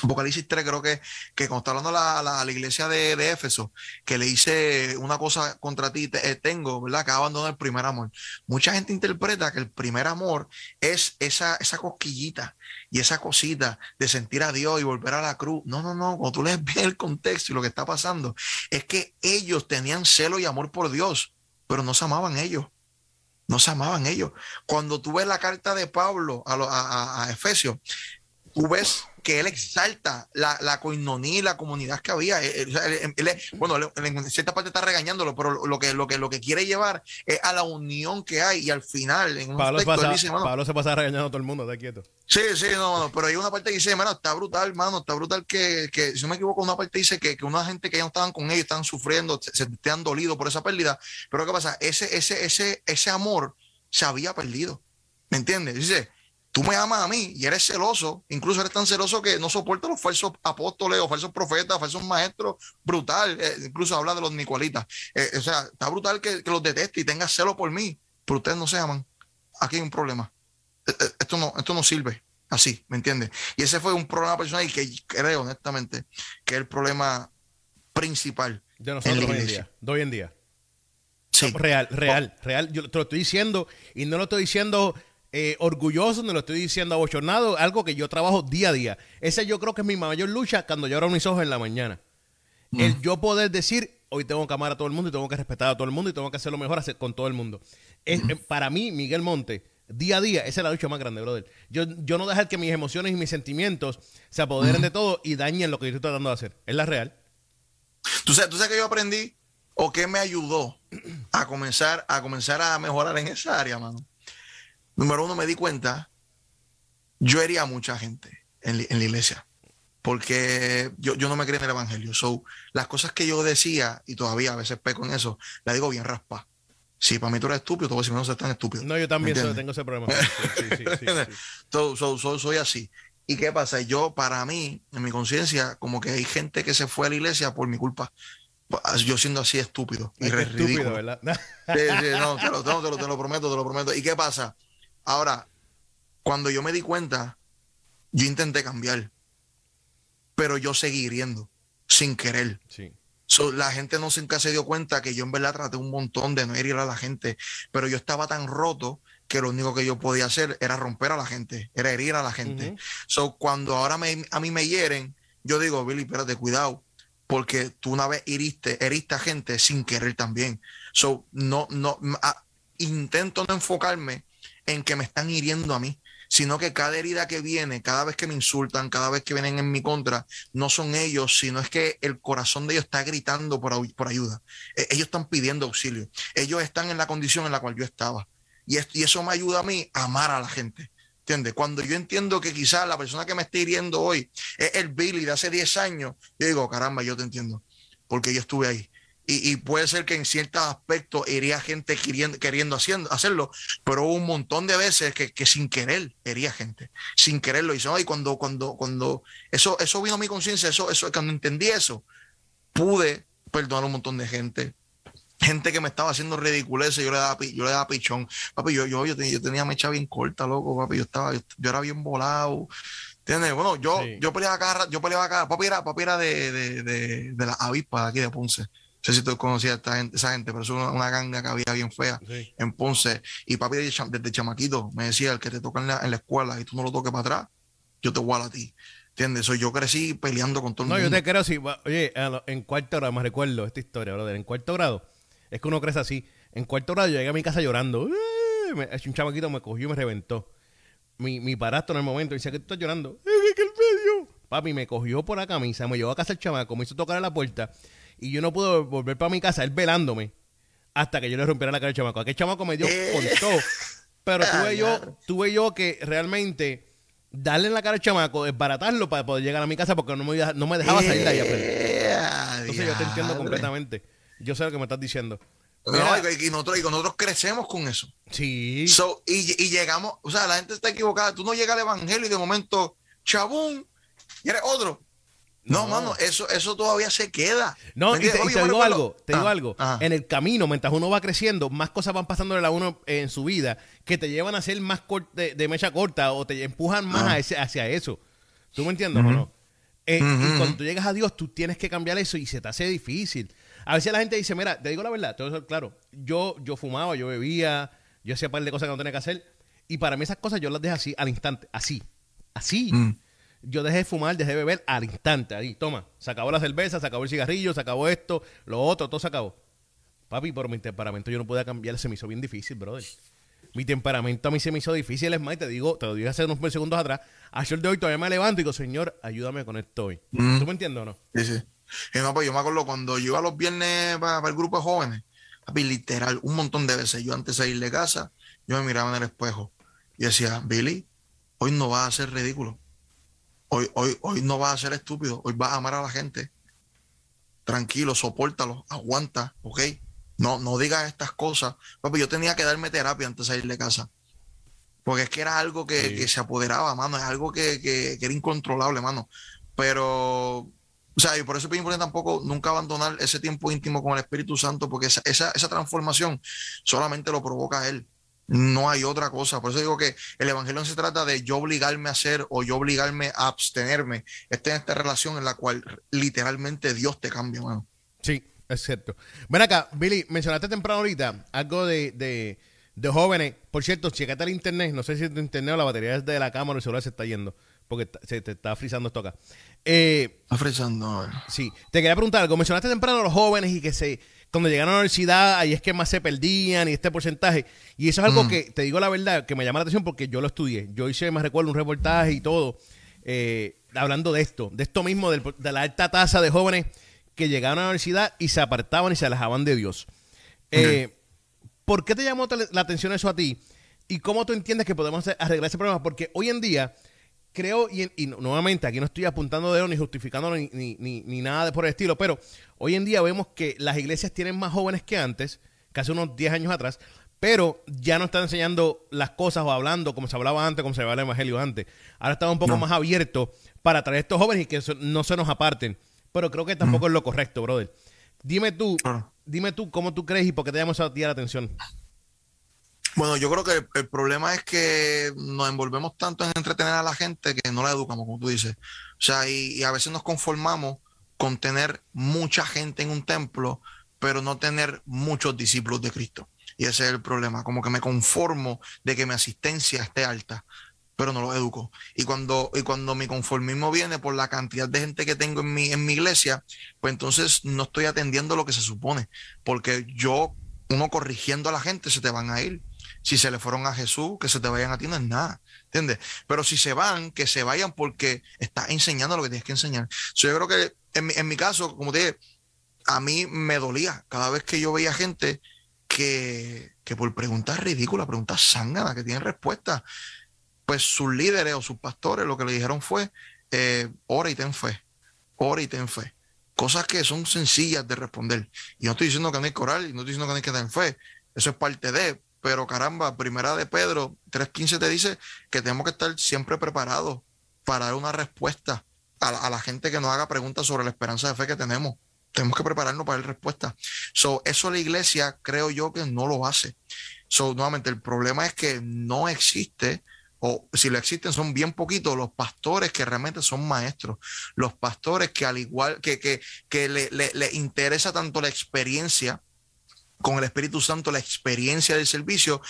Apocalipsis 3 creo que, que cuando está hablando la, la, iglesia de, de, Éfeso, que le hice una cosa contra ti, te, eh, tengo, ¿verdad? Que abandonado el primer amor. Mucha gente interpreta que el primer amor es esa, esa cosquillita y esa cosita de sentir a Dios y volver a la cruz. No, no, no. Cuando tú lees bien el contexto y lo que está pasando, es que ellos tenían celo y amor por Dios, pero no se amaban ellos. No se amaban ellos. Cuando tú ves la carta de Pablo a, a Efesios, tú ves que él exalta la, la coinonía y la comunidad que había. bueno, en cierta parte está regañándolo, pero lo que, lo, que, lo que quiere llevar es a la unión que hay y al final, en un Pablo, Pablo se pasa regañando a todo el mundo, está quieto. Sí, sí, no, pero hay una parte que dice, hermano, está brutal, hermano, está brutal que, que, si no me equivoco, una parte dice que, que una gente que ya no estaban con ellos, están sufriendo, se, te han dolido por esa pérdida, pero ¿qué pasa? Ese, ese, ese, ese amor se había perdido, ¿me entiendes? Dice, tú me amas a mí y eres celoso, incluso eres tan celoso que no soporta los falsos apóstoles o falsos profetas, falsos maestros, brutal, eh, incluso habla de los nicolitas. Eh, o sea, está brutal que, los deteste y tenga celo por mí, pero ustedes no se aman. Aquí hay un problema. Eh, esto no, esto no sirve así, ¿me entiendes? Y ese fue un problema personal y que creo honestamente que es el problema principal. De nosotros hoy en día. De hoy en día. Sí. real, real, real. Yo te lo estoy diciendo y no lo estoy diciendo eh, orgulloso, no lo estoy diciendo abochornado, algo que yo trabajo día a día. Esa yo creo que es mi mayor lucha cuando yo abro mis ojos en la mañana. Mm. El yo poder decir, hoy tengo que amar a todo el mundo y tengo que respetar a todo el mundo y tengo que hacer lo mejor con todo el mundo. Es, eh, para mí, Miguel Monte, día a día, esa es la lucha más grande, brother. Yo, yo no dejar que mis emociones y mis sentimientos se apoderen de todo y dañen lo que yo estoy tratando de hacer. Es la real. ¿Tú sabes, tú sabes que yo aprendí o qué me ayudó a comenzar, a comenzar a mejorar en esa área, mano. Número uno, me di cuenta, yo hería a mucha gente en, la iglesia, porque yo, no me creía en el evangelio. So, las cosas que yo decía, y todavía a veces peco en eso, la digo bien raspa. Si para mí tú eres estúpido, tú vas a decir, no seas tan estúpido. No, yo también tengo ese problema. soy así. ¿Y qué pasa? Yo, para mí, en mi conciencia, como que hay gente que se fue a la iglesia por mi culpa yo siendo así estúpido y ridículo. ¿verdad? Sí, sí, no, te lo, te, lo, te lo, prometo, te lo prometo. ¿Y qué pasa? Ahora, cuando yo me di cuenta, yo intenté cambiar, pero yo seguí hiriendo sin querer. Sí. la gente no nunca se dio cuenta que yo en verdad traté un montón de no herir a la gente, pero yo estaba tan roto que lo único que yo podía hacer era romper a la gente, era herir a la gente. So, cuando ahora me, a mí me hieren, yo digo, Billy, espérate, cuidado, porque tú una vez heriste, heriste a gente sin querer también. So, no, no, intento no enfocarme en que me están hiriendo a mí, sino que cada herida que viene, cada vez que me insultan, cada vez que vienen en mi contra, no son ellos, sino es que el corazón de ellos está gritando por, por ayuda. E, ellos están pidiendo auxilio. Ellos están en la condición en la cual yo estaba. Y, y eso me ayuda a mí a amar a la gente. ¿Entiendes? Cuando yo entiendo que quizás la persona que me está hiriendo hoy es el Billy de hace 10 años, yo digo, caramba, yo te entiendo, porque yo estuve ahí. Y, puede ser que en ciertos aspectos iría gente queriendo, queriendo haciendo, hacerlo, pero hubo un montón de veces que, sin querer hería gente, sin querer lo hizo. Y cuando, cuando, cuando eso, eso vino a mi conciencia, eso, eso, cuando entendí eso, pude perdonar a un montón de gente, gente que me estaba haciendo ridiculeces, yo le daba, yo le daba pichón. Papi, yo, yo, yo, tenía, yo tenía mecha bien corta, loco, papi, yo estaba, yo, era bien volado. ¿Entiendes? Bueno, yo, yo peleaba acá, yo peleaba acá, papi era, papi era de, de, de, de la avispa de aquí de Ponce. No sé si tú conocías a gente, esa gente, pero es una, ganga que había bien fea en Ponce. Y papi desde, chamaquito me decía, el que te toca en la, en la escuela y tú no lo toques para atrás, yo te voy a ti. ¿Entiendes? yo crecí peleando con todo el mundo. No, yo te creo, sí. Oye, en cuarto grado, me recuerdo esta historia, brother. En cuarto grado, es que uno crece así. En cuarto grado yo llegué a mi casa llorando. un chamaquito me cogió y me reventó. Mi, mi padrastro en el momento dice que tú estás llorando. ¿Qué el medio? Papi me cogió por la camisa, me llevó a casa el chamaco, me hizo tocar a la puerta y yo no pude volver para mi casa, él velándome, hasta que yo le rompiera la cara al chamaco. Aquel chamaco me dio con todo. Pero tuve yo, tuve yo que realmente darle en la cara al chamaco, desbaratarlo para poder llegar a mi casa porque no me, no me dejaba salir de ahí a Entonces yo te entiendo completamente. Yo sé lo que me estás diciendo. y, nosotros, y nosotros crecemos con eso. Sí. y, llegamos, o sea, la gente está equivocada. Tú no llegas al evangelio y de momento, chabún, y eres otro. No, mano, eso, eso todavía se queda. No, y te, digo algo, te digo ah, algo. En el camino, mientras uno va creciendo, más cosas van pasando a uno en su vida que te llevan a ser más de, de, mecha corta o te empujan más hacia eso. ¿Tú me entiendes o no? Eh, y cuando tú llegas a Dios, tú tienes que cambiar eso y se te hace difícil. A veces la gente dice, mira, te digo la verdad, todo claro, yo, yo fumaba, yo bebía, yo hacía un par de cosas que no tenía que hacer, y para mí esas cosas yo las dejé así, al instante, así, así. Mm. Yo dejé de fumar, dejé de beber al instante, ahí, toma, se acabó la cerveza, se acabó el cigarrillo, se acabó esto, lo otro, todo se acabó. Papi, por mi temperamento yo no podía cambiar, se me hizo bien difícil, brother. Mi temperamento a mí se me hizo difícil, es más, te digo, te lo dije hace unos segundos atrás, a de hoy todavía me levanto y digo, Señor, ayúdame con esto hoy. Mm. ¿Tú me entiendes o no? Sí, sí. Y no, pues yo me acuerdo cuando yo iba los viernes para, el grupo de jóvenes, literal, un montón de veces, yo antes de ir de casa, yo me miraba en el espejo y decía, Billy, hoy no vas a ser ridículo. Hoy, hoy, hoy no vas a ser estúpido, hoy vas a amar a la gente. Tranquilo, soportalo, aguanta, ¿ok? No, no digas estas cosas. Papi, yo tenía que darme terapia antes de ir de casa. Porque es que era algo que, se apoderaba, mano. Es algo que, que, era incontrolable, mano. Pero o sea, y por eso es importante tampoco nunca abandonar ese tiempo íntimo con el Espíritu Santo, porque esa, esa, transformación solamente lo provoca Él. No hay otra cosa. Por eso digo que el Evangelio no se trata de yo obligarme a hacer o yo obligarme a abstenerme. Esta en esta relación en la cual literalmente Dios te cambia, mano. Sí, es cierto. Ven acá, Billy, mencionaste temprano ahorita algo de, de, de jóvenes. Por cierto, checate el internet. No sé si tu internet o la batería es de la cámara o el celular se está yendo porque se te está frizando esto acá. Eh, está frizando. Sí. Te quería preguntar algo. Mencionaste temprano a los jóvenes y que se cuando llegaron a la universidad ahí es que más se perdían y este porcentaje. Y eso es algo mm. que, te digo la verdad, que me llama la atención porque yo lo estudié. Yo hice, me recuerdo, un reportaje y todo, eh, hablando de esto, de esto mismo, de la alta tasa de jóvenes que llegaron a la universidad y se apartaban y se alejaban de Dios. Eh, ¿Por qué te llamó la atención eso a ti? ¿Y cómo tú entiendes que podemos arreglar ese problema? Porque hoy en día creo, y, nuevamente, aquí no estoy apuntando de ni justificando ni, ni, nada de por el estilo, pero hoy en día vemos que las iglesias tienen más jóvenes que antes, casi unos 10 años atrás, pero ya no están enseñando las cosas o hablando como se hablaba antes, como se hablaba el evangelio antes. Ahora estamos un poco más abiertos para traer a estos jóvenes y que no se nos aparten. Pero creo que tampoco es lo correcto, brother. Dime tú, dime tú cómo tú crees y por qué te llama a ti la atención. Bueno, yo creo que el, problema es que nos envolvemos tanto en entretener a la gente que no la educamos, como tú dices. O sea, y, a veces nos conformamos con tener mucha gente en un templo, pero no tener muchos discípulos de Cristo. Y ese es el problema, como que me conformo de que mi asistencia esté alta, pero no lo educo. Y cuando, y cuando mi conformismo viene por la cantidad de gente que tengo en mi, en mi iglesia, pues entonces no estoy atendiendo lo que se supone, porque yo, uno corrigiendo a la gente, se te van a ir. Si se le fueron a Jesús, que se te vayan a ti no es nada. ¿Entiendes? Pero si se van, que se vayan porque estás enseñando lo que tienes que enseñar. yo creo que en mi, en mi caso, como te dije, a mí me dolía cada vez que yo veía gente que, que por preguntas ridículas, preguntas sánganas, que tienen respuesta, pues sus líderes o sus pastores lo que le dijeron fue, eh, ora y ten fe, ora y ten fe. Cosas que son sencillas de responder. Y no estoy diciendo que no hay coral, y no estoy diciendo que no hay que tener fe. Eso es parte de, pero caramba, primera de Pedro 3.15 te dice que tenemos que estar siempre preparados para dar una respuesta a la, a la gente que nos haga preguntas sobre la esperanza de fe que tenemos tenemos que prepararnos para dar respuesta. So, eso la iglesia creo yo que no lo hace. So, nuevamente, el problema es que no existe, o si lo existen son bien poquitos, los pastores que realmente son maestros, los pastores que al igual que, que, que le, le, le interesa tanto la experiencia con el Espíritu Santo, la experiencia del servicio,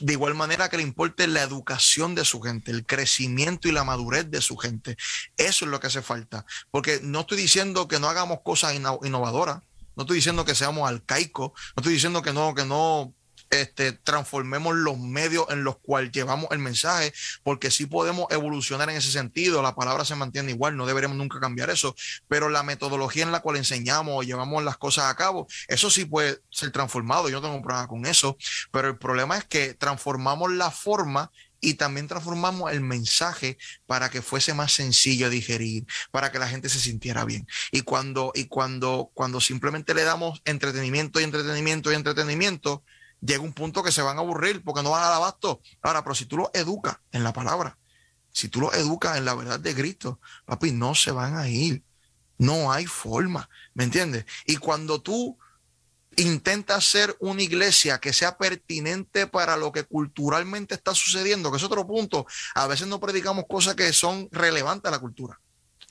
de igual manera que le importe la educación de su gente, el crecimiento y la madurez de su gente. Eso es lo que hace falta. Porque no estoy diciendo que no hagamos cosas innovadoras, no estoy diciendo que seamos arcaicos, no estoy diciendo que no, que no este, transformemos los medios en los cuales llevamos el mensaje, porque sí podemos evolucionar en ese sentido, la palabra se mantiene igual, no deberemos nunca cambiar eso, pero la metodología en la cual enseñamos o llevamos las cosas a cabo, eso sí puede ser transformado, yo no tengo problema con eso, pero el problema es que transformamos la forma y también transformamos el mensaje para que fuese más sencillo digerir, para que la gente se sintiera bien. Y cuando, y cuando, cuando simplemente le damos entretenimiento y entretenimiento y entretenimiento, llega un punto que se van a aburrir porque no van a dar abasto. Ahora, pero si tú los educas en la palabra, si tú los educas en la verdad de Cristo, papi, no se van a ir. No hay forma, ¿me entiendes? Y cuando tú intentas ser una iglesia que sea pertinente para lo que culturalmente está sucediendo, que es otro punto, a veces no predicamos cosas que son relevantes a la cultura.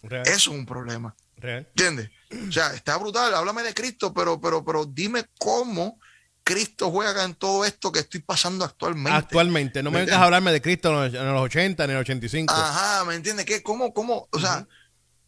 Eso es un problema. Real. ¿Entiendes? O sea, está brutal, háblame de Cristo, pero, pero, pero dime cómo Cristo juega en todo esto que estoy pasando actualmente. Actualmente, no me, vengas a hablarme de Cristo en los 80 ni en los 85. Ajá, ¿me entiendes? ¿Qué, cómo, cómo, o sea,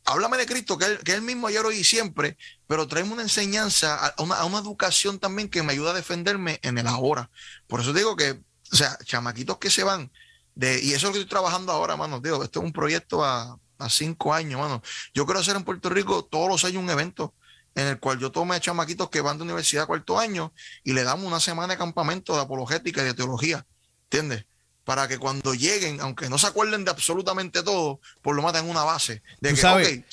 háblame de Cristo, que él, que él mismo ayer, hoy y siempre, pero traeme una enseñanza, a una, a una, educación también que me ayuda a defenderme en el ahora. Por eso digo que, o sea, chamaquitos que se van, de, y eso es lo que estoy trabajando ahora, mano, digo, esto es un proyecto a, a cinco años, mano. Yo quiero hacer en Puerto Rico todos los años un evento en el cual yo tome a chamaquitos que van de universidad a cuarto año y le damos una semana de campamento de apologética y de teología, ¿entiendes? Para que cuando lleguen, aunque no se acuerden de absolutamente todo, por lo menos tengan una base de ¿Tú que, sabes, okay,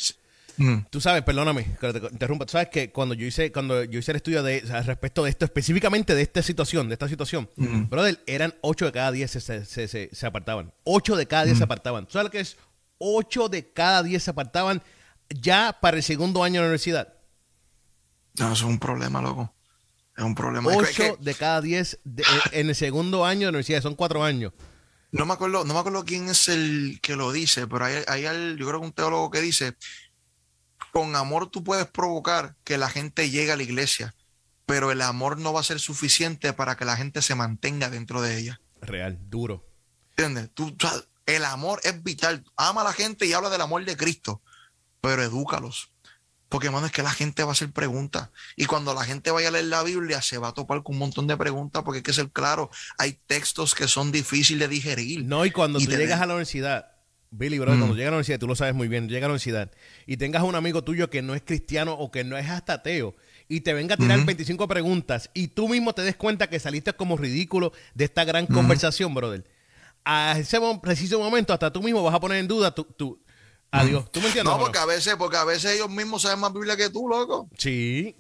mm. Tú sabes, perdóname que te interrumpa. Tú sabes que cuando yo hice, cuando yo hice el estudio de, o sea, respecto de esto, específicamente de esta situación, de esta situación, mm. brother, eran 8 de cada 10 se, se, se, se apartaban. 8 de cada 10 mm. se apartaban. ¿Tú sabes lo que es? 8 de cada 10 se apartaban ya para el segundo año de la universidad. No, eso es un problema, loco. Es un problema. 8 es que, de cada 10 en el segundo año de universidad, son 4 años. No me acuerdo, no me acuerdo quién es el que lo dice, pero hay, hay el, yo creo que un teólogo que dice, con amor tú puedes provocar que la gente llegue a la iglesia, pero el amor no va a ser suficiente para que la gente se mantenga dentro de ella. Real, duro. ¿Entiendes? Tú, el amor es vital. Ama a la gente y habla del amor de Cristo, pero edúcalos. Porque, hermano, es que la gente va a hacer preguntas. Y cuando la gente vaya a leer la Biblia, se va a topar con un montón de preguntas, porque hay que ser claro, hay textos que son difíciles de digerir. No, y cuando y tú llegas a la universidad, Billy, bro, mm. cuando llegas a la universidad, tú lo sabes muy bien, llegas a la universidad y tengas un amigo tuyo que no es cristiano o que no es hasta ateo y te venga a tirar uh -huh. 25 preguntas y tú mismo te des cuenta que saliste como ridículo de esta gran conversación, brother. A ese preciso momento, hasta tú mismo vas a poner en duda tu, tu Adiós. ¿Tú me entiendes? No, porque a veces, porque a veces ellos mismos saben más Biblia que tú, loco. Sí.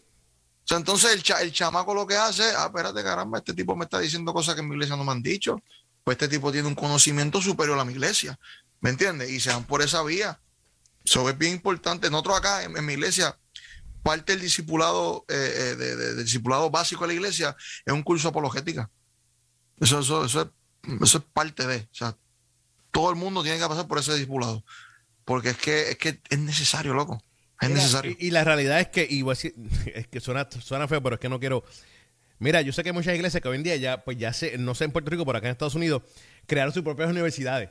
O sea, entonces el, cha el chamaco lo que hace, ah, espérate, caramba, este tipo me está diciendo cosas que en mi iglesia no me han dicho. Pues este tipo tiene un conocimiento superior a mi iglesia. ¿Me entiendes? Y se van por esa vía. Eso es bien importante. Nosotros acá en, en mi iglesia, parte del discipulado, eh, eh, de, de, del discipulado básico de la iglesia es un curso apologética. Eso, eso, eso, es, eso es parte de. O sea, todo el mundo tiene que pasar por ese discipulado. Porque es que es, que es necesario, loco. Es Mira, necesario. Y, y, la realidad es que, y voy a decir, es que suena, suena feo, pero es que no quiero. Mira, yo sé que muchas iglesias que hoy en día ya, pues ya se, no sé en Puerto Rico, pero acá en Estados Unidos, crearon sus propias universidades.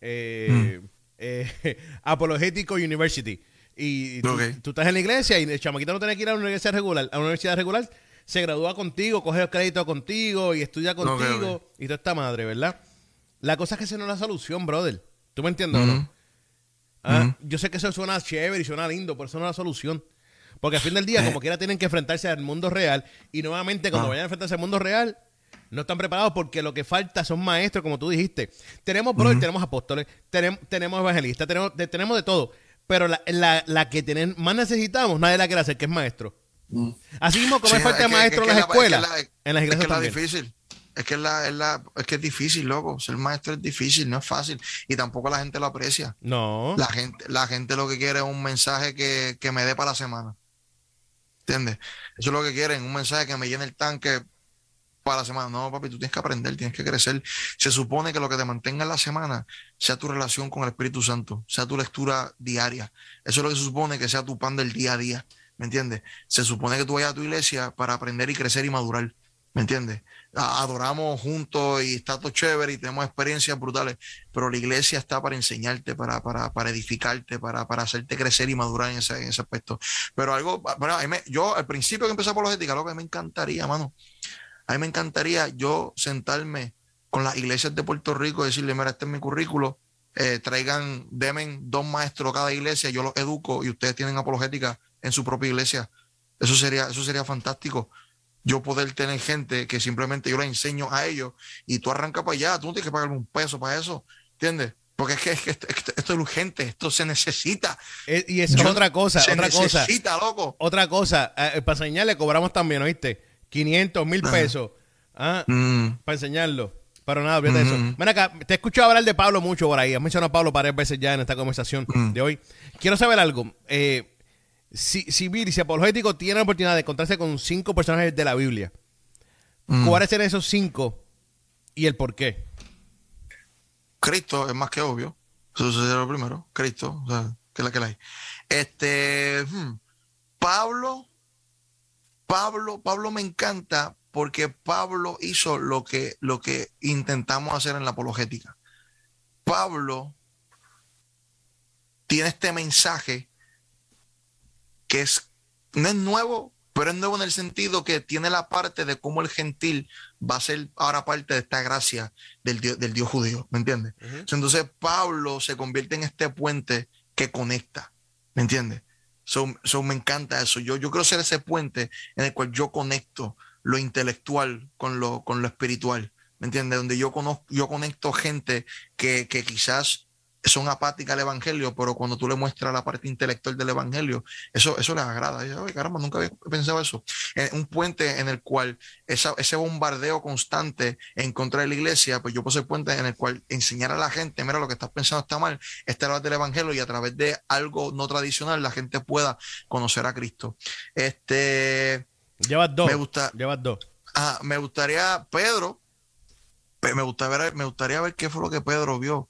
Eh, eh, Apologético University. Y tú, estás en la iglesia y el chamaquito no tiene que ir a una universidad regular. A una universidad regular se gradúa contigo, coge el crédito contigo y estudia contigo y toda esta madre, ¿verdad? La cosa es que esa no es la solución, brother. ¿Tú me entiendes o no? Ah. Yo sé que eso suena chévere y suena lindo, pero eso no es la solución. Porque al fin del día, como quiera, tienen que enfrentarse al mundo real. Y nuevamente, cuando Ah. vayan a enfrentarse al mundo real, no están preparados porque lo que falta son maestros, como tú dijiste. Tenemos brother, tenemos apóstoles, tenemos, tenemos evangelistas, tenemos de, tenemos de todo. Pero la, la, la que tienen, más necesitamos, nadie la quiere hacer, que es maestro. Así mismo como Sí, hay falta de es maestros es en las es escuelas, la- en las Es iglesias que es la también. difícil. Es que es, la, es, la, es que es difícil, loco. Ser maestro es difícil, no es fácil. Y tampoco la gente lo aprecia. No. La gente, la gente lo que quiere es un mensaje que, que me dé para la semana. ¿Entiendes? Eso es lo que quieren, un mensaje que me llene el tanque para la semana. No, papi, tú tienes que aprender, tienes que crecer. Se supone que lo que te mantenga en la semana sea tu relación con el Espíritu Santo, sea tu lectura diaria. Eso es lo que se supone que sea tu pan del día a día. ¿Me entiendes? Se supone que tú vayas a tu iglesia para aprender y crecer y madurar. ¿Me entiendes? Adoramos juntos y está todo chévere y tenemos experiencias brutales, pero la iglesia está para enseñarte, para, para, para edificarte, para, para hacerte crecer y madurar en ese, en ese aspecto. Pero algo, bueno, me- yo al principio que empecé por los ética, lo que me encantaría, mano, a mí me encantaría yo sentarme con las iglesias de Puerto Rico y decirle, mira, este es mi currículo, eh, traigan, demen dos maestros cada iglesia, yo los educo y ustedes tienen apologética en su propia iglesia. Eso sería, eso sería fantástico. Yo poder tener gente que simplemente yo le enseño a ellos y tú arrancas para allá, tú no tienes que pagarme un peso para eso, ¿entiendes? Porque es que, es que esto, es urgente, esto se necesita. Eh, y eso es Yo- otra cosa, se otra cosa. necesita, loco. Otra cosa, eh, para enseñarle cobramos también, ¿oíste? 500 mil pesos. Ah, Mm, para enseñarlo. Pero nada, olvídate de eso. Ven acá, te he escuchado hablar de Pablo mucho por ahí. Has mencionado a Pablo varias veces ya en esta conversación Mm. de hoy. Quiero saber algo. Eh, si, si Billy, si Apologético tiene la oportunidad de encontrarse con cinco personajes de la Biblia, mm. ¿cuáles serán esos cinco y el por qué? Cristo es más que obvio. Eso sería lo primero. Cristo, o sea, que la que la hay. Este, hmm, Pablo, Pablo, Pablo me encanta porque Pablo hizo lo que, lo que intentamos hacer en la apologética. Pablo tiene este mensaje que es, no es nuevo, pero es nuevo en el sentido que tiene la parte de cómo el gentil va a ser ahora parte de esta gracia del Dios, del Dios judío, ¿me entiendes? Entonces Pablo se convierte en este puente que conecta, ¿me entiendes? So, so me encanta eso. Yo, yo quiero ser ese puente en el cual yo conecto lo intelectual con lo, con lo espiritual, ¿me entiendes? Donde yo, conozco, yo conecto gente que, que quizás son apáticas al evangelio, pero cuando tú le muestras la parte intelectual del evangelio, eso, eso les agrada. Y, Ay, caramba, nunca había pensado eso. Eh, un puente en el cual esa- ese bombardeo constante en contra de la iglesia, pues yo puse el puente en el cual enseñar a la gente, mira, lo que estás pensando está mal, esta es la del evangelio y a través de algo no tradicional la gente pueda conocer a Cristo. Este, Llevas dos. Me gusta- Llevas dos. ah, me gustaría, Pedro, pe- me gustaría, ver, me gustaría ver qué fue lo que Pedro vio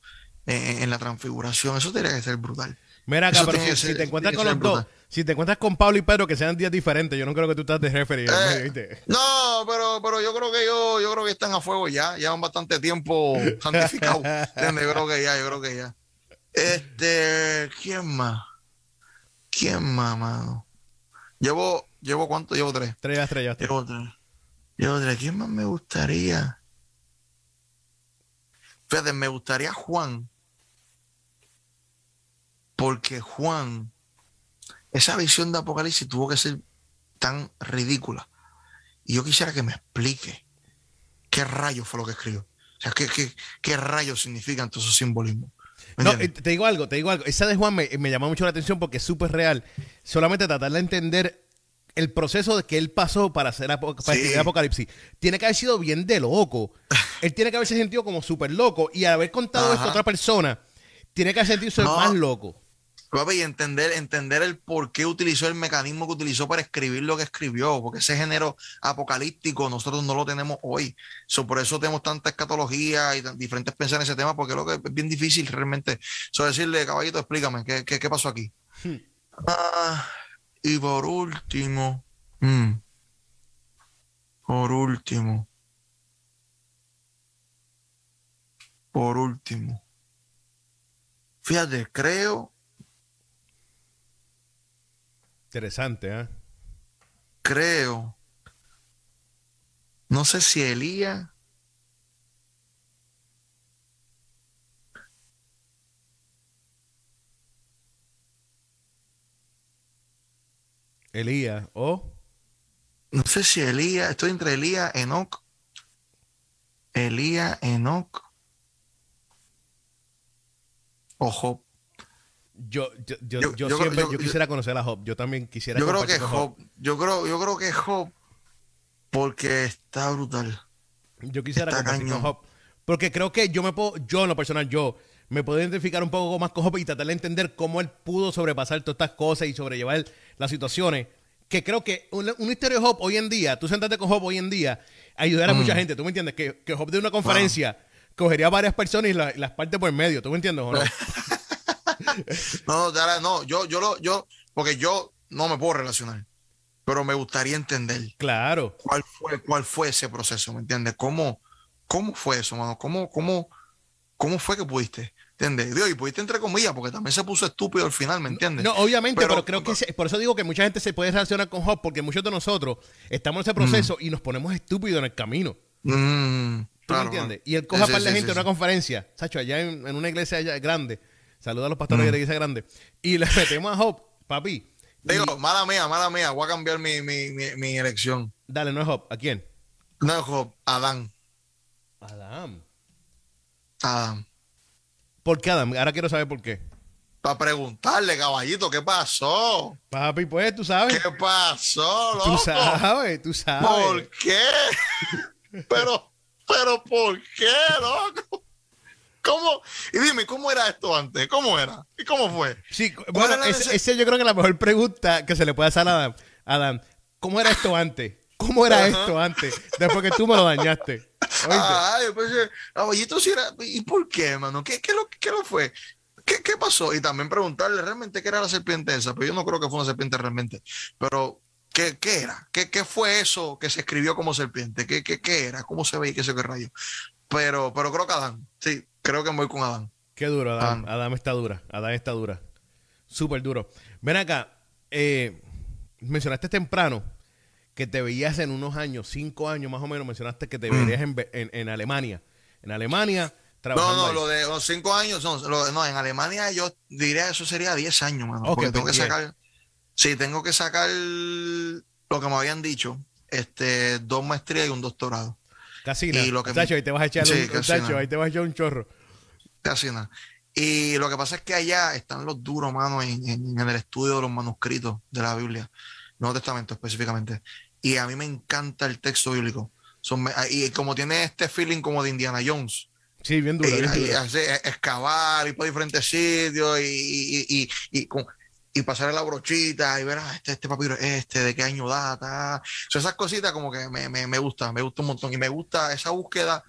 en, en la transfiguración. Eso tendría que ser brutal. Mira acá, Eso pero si, te encuentras con los dos, si te encuentras con Pablo y Pedro que sean días diferentes, yo no creo que tú estás de referee. Eh. No, pero, pero yo creo que yo, yo creo que están a fuego ya, llevan bastante tiempo santificados. Yo creo que ya, yo creo que ya. Este, ¿quién más? ¿Quién más, mano? Llevo, llevo cuánto, llevo tres. Tres, tres. Llevo tres. Llevo tres. ¿Quién más me gustaría? Fíjate, me gustaría Juan. Porque Juan, esa visión de Apocalipsis tuvo que ser tan ridícula. Y yo quisiera que me explique qué rayos fue lo que escribió. O sea, qué, qué, qué rayos significan todos esos simbolismos. ¿Me No, te digo algo, te digo algo. Esa de Juan me, me llamó mucho la atención porque es súper real. Solamente tratar de entender el proceso de que él pasó para hacer apo- para Sí. escribir Apocalipsis. Tiene que haber sido bien de loco. él tiene que haberse sentido como súper loco. Y al haber contado esto a otra persona, tiene que haber sentido No. más loco. Papi, y entender, entender el por qué utilizó el mecanismo que utilizó para escribir lo que escribió, porque ese género apocalíptico nosotros no lo tenemos hoy. So, por eso tenemos tanta escatología y diferentes pensar en ese tema, porque lo que es bien difícil realmente. So, decirle, caballito, explícame, ¿qué, qué, qué pasó aquí? Hmm. Ah, y por último, mm, Por último. Por último. Fíjate, creo. Interesante, ¿eh? Creo. No sé si Elías. Elías o. No sé si Elías. Estoy entre Elías, Enoch. Elías, Enoch. O Job. Yo, yo, yo, yo, siempre yo, quisiera conocer a Job. Yo también quisiera Yo creo que Job. Yo creo, yo creo que Job. Porque está brutal. Yo quisiera compartir con Job. Porque creo que yo me puedo, yo en lo personal, yo me puedo identificar un poco más con Job y tratar de entender cómo él pudo sobrepasar todas estas cosas y sobrellevar las situaciones. Que creo que una, historia de Job hoy en día, tú sentarte con Job hoy en día, ayudar a mucha gente. ¿Tú me entiendes? Que, que Job de una conferencia cogería a varias personas y las partes por medio. ¿Tú me entiendes o no? no, no, yo, yo lo, yo, porque yo no me puedo relacionar, pero me gustaría entender. Claro. ¿Cuál fue, cuál fue ese proceso? ¿Me entiendes? ¿Cómo, cómo fue eso, mano? ¿Cómo, cómo, cómo fue que pudiste? ¿Entiendes? Y pudiste entre comillas, porque también se puso estúpido al final, ¿me entiendes? No, obviamente, pero, creo que por eso digo que mucha gente se puede relacionar con Job, porque muchos de nosotros estamos en ese proceso y nos ponemos estúpidos en el camino. Mm, ¿Tú me entiendes? Y él coja para la gente en una conferencia, Sacho, allá en, una iglesia allá grande, saluda a los pastores de la iglesia grande, y le metemos a Job, papi. Digo, mala mía, mala mía, voy a cambiar mi, mi, mi, elección. Dale, no es Job, ¿a quién? No es Job, Adán. Adán. Adán. ¿Por qué Adam? Ahora quiero saber por qué. Para preguntarle, caballito, ¿qué pasó? Papi, pues tú sabes. ¿Qué pasó, loco? Tú sabes, tú sabes. ¿Por qué? pero, pero, ¿por qué, loco? ¿Cómo? Y dime, ¿cómo era esto antes? ¿Cómo era? ¿Y cómo fue? Sí, bueno, ese, yo creo que es la mejor pregunta que se le puede hacer a Adam. Adam, ¿cómo era esto antes? ¿Cómo era esto antes? Después que tú me lo dañaste. Ay, pues, caballito, eh, si era, ¿y por qué, mano? ¿Qué, qué, lo, qué lo fue? ¿Qué, ¿Qué, pasó? Y también preguntarle realmente qué era la serpiente esa, pero yo no creo que fue una serpiente realmente. Pero, ¿qué, qué era? ¿Qué, ¿Qué, fue eso que se escribió como serpiente? ¿Qué, qué, qué era? ¿Cómo se ve y qué sé qué rayo? Pero, pero creo que Adán, sí, creo que voy con Adán. Qué duro, Adán. Adán, está dura. Adán está dura. Súper duro. Ven acá, eh, mencionaste temprano que te veías en unos años, cinco años más o menos, mencionaste que te mm. verías en, Alemania. En Alemania, trabajando. No, no, lo de los cinco años, no, en Alemania yo diría eso sería diez años, mano. porque tengo que sacar. Sí, tengo que sacar lo que me habían dicho, este, dos maestrías y un doctorado. Casi nada. Y lo que ahí te vas a echar un, ahí te vas a echar un chorro. Casi nada. Y lo que pasa es que allá están los duros, mano, en, en, el estudio de los manuscritos de la Biblia. Nuevo Testamento específicamente. Y a mí me encanta el texto bíblico. Son, y como tiene este feeling como de Indiana Jones. Sí, bien duro. Y, excavar, ir por diferentes sitios y, y, y, pasar la brochita y ver, ah, este, este papiro este, de qué año data. esas cositas como que me, me, me gusta, me gusta un montón. Y me gusta esa búsqueda,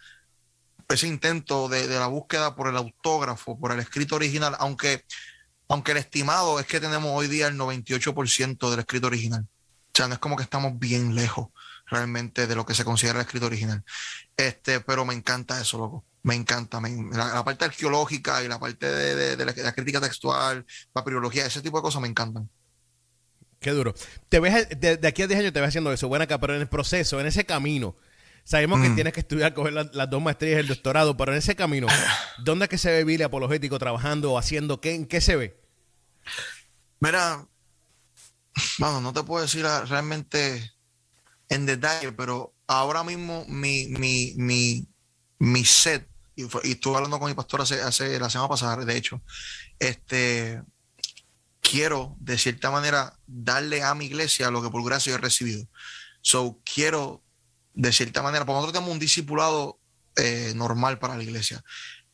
ese intento de, de la búsqueda por el autógrafo, por el escrito original, aunque aunque el estimado es que tenemos hoy día el 98% del escrito original. O sea, no es como que estamos bien lejos realmente de lo que se considera el escrito original. Este, pero me encanta eso, loco. Me encanta. la, parte arqueológica y la parte de, la, crítica textual, papirología, ese tipo de cosas me encantan. Qué duro. Te ves, de, aquí a 10 años te ves haciendo eso. Bueno, acá, pero en el proceso, en ese camino, sabemos que mm. tienes que estudiar, coger las dos maestrías y el doctorado, pero en ese camino, ¿dónde es que se ve Billy apologético trabajando o haciendo? ¿Qué, ¿En qué se ve? Mira, bueno, no te puedo decir realmente en detalle, pero ahora mismo mi, mi, mi, mi set, y, estuve hablando con mi pastor hace, hace, la semana pasada, de hecho, este, quiero de cierta manera darle a mi iglesia lo que por gracia he recibido. So, quiero de cierta manera, porque nosotros tenemos un discipulado eh, normal para la iglesia,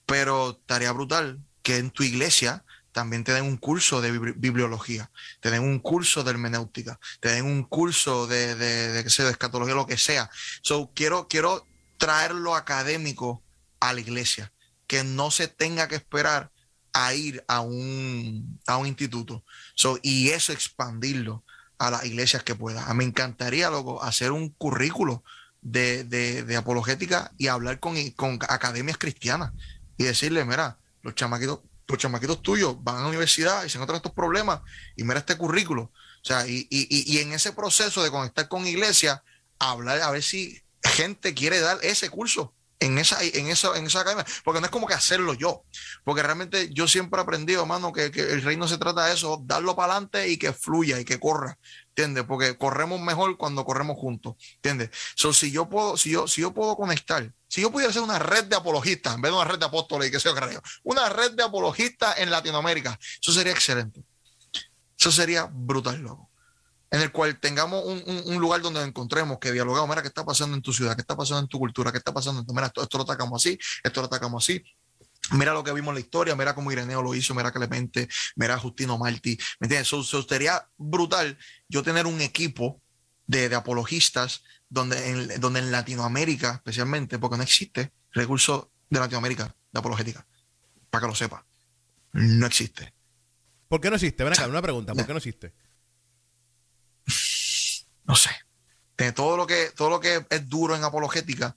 pero tarea brutal que en tu iglesia también te den un curso de bibliología, te den un curso de hermenéutica, te den un curso de, de, de, de escatología, lo que sea. So, quiero, quiero traerlo académico a la iglesia, que no se tenga que esperar a ir a un, a un instituto. So, y eso expandirlo a las iglesias que pueda. Me encantaría, loco, hacer un currículo de, de, apologética y hablar con, con academias cristianas y decirle, mira, los chamaquitos, los chamaquitos tuyos van a la universidad y se encuentran estos problemas y mira este currículo. O sea, y, y, y en ese proceso de conectar con iglesia, hablar a ver si gente quiere dar ese curso en esa, en esa, en esa academia, porque no es como que hacerlo yo, porque realmente yo siempre he aprendido, hermano, que, el reino se trata de eso, darlo para adelante y que fluya y que corra, ¿entiendes? Porque corremos mejor cuando corremos juntos, ¿entiendes? So, si yo puedo, si yo, si yo puedo conectar, si yo pudiera hacer una red de apologistas, en vez de una red de apóstoles y que sea creo, una red de apologistas en Latinoamérica, eso sería excelente. Eso sería brutal, loco en el cual tengamos un, lugar donde encontremos que dialogamos, mira, ¿qué está pasando en tu ciudad? ¿Qué está pasando en tu cultura? ¿Qué está pasando? En tu... Mira, esto, lo atacamos así, esto lo atacamos así. Mira lo que vimos en la historia, mira cómo Ireneo lo hizo, mira Clemente, mira Justino Martí. ¿Me entiendes? Eso, sería brutal yo tener un equipo de, apologistas donde en, donde en Latinoamérica, especialmente, porque no existe recurso de Latinoamérica de apologética, para que lo sepa. No existe. ¿Por qué no existe? Ven acá, una pregunta. ¿Por qué no existe? No sé, de todo lo que, todo lo que es duro en apologética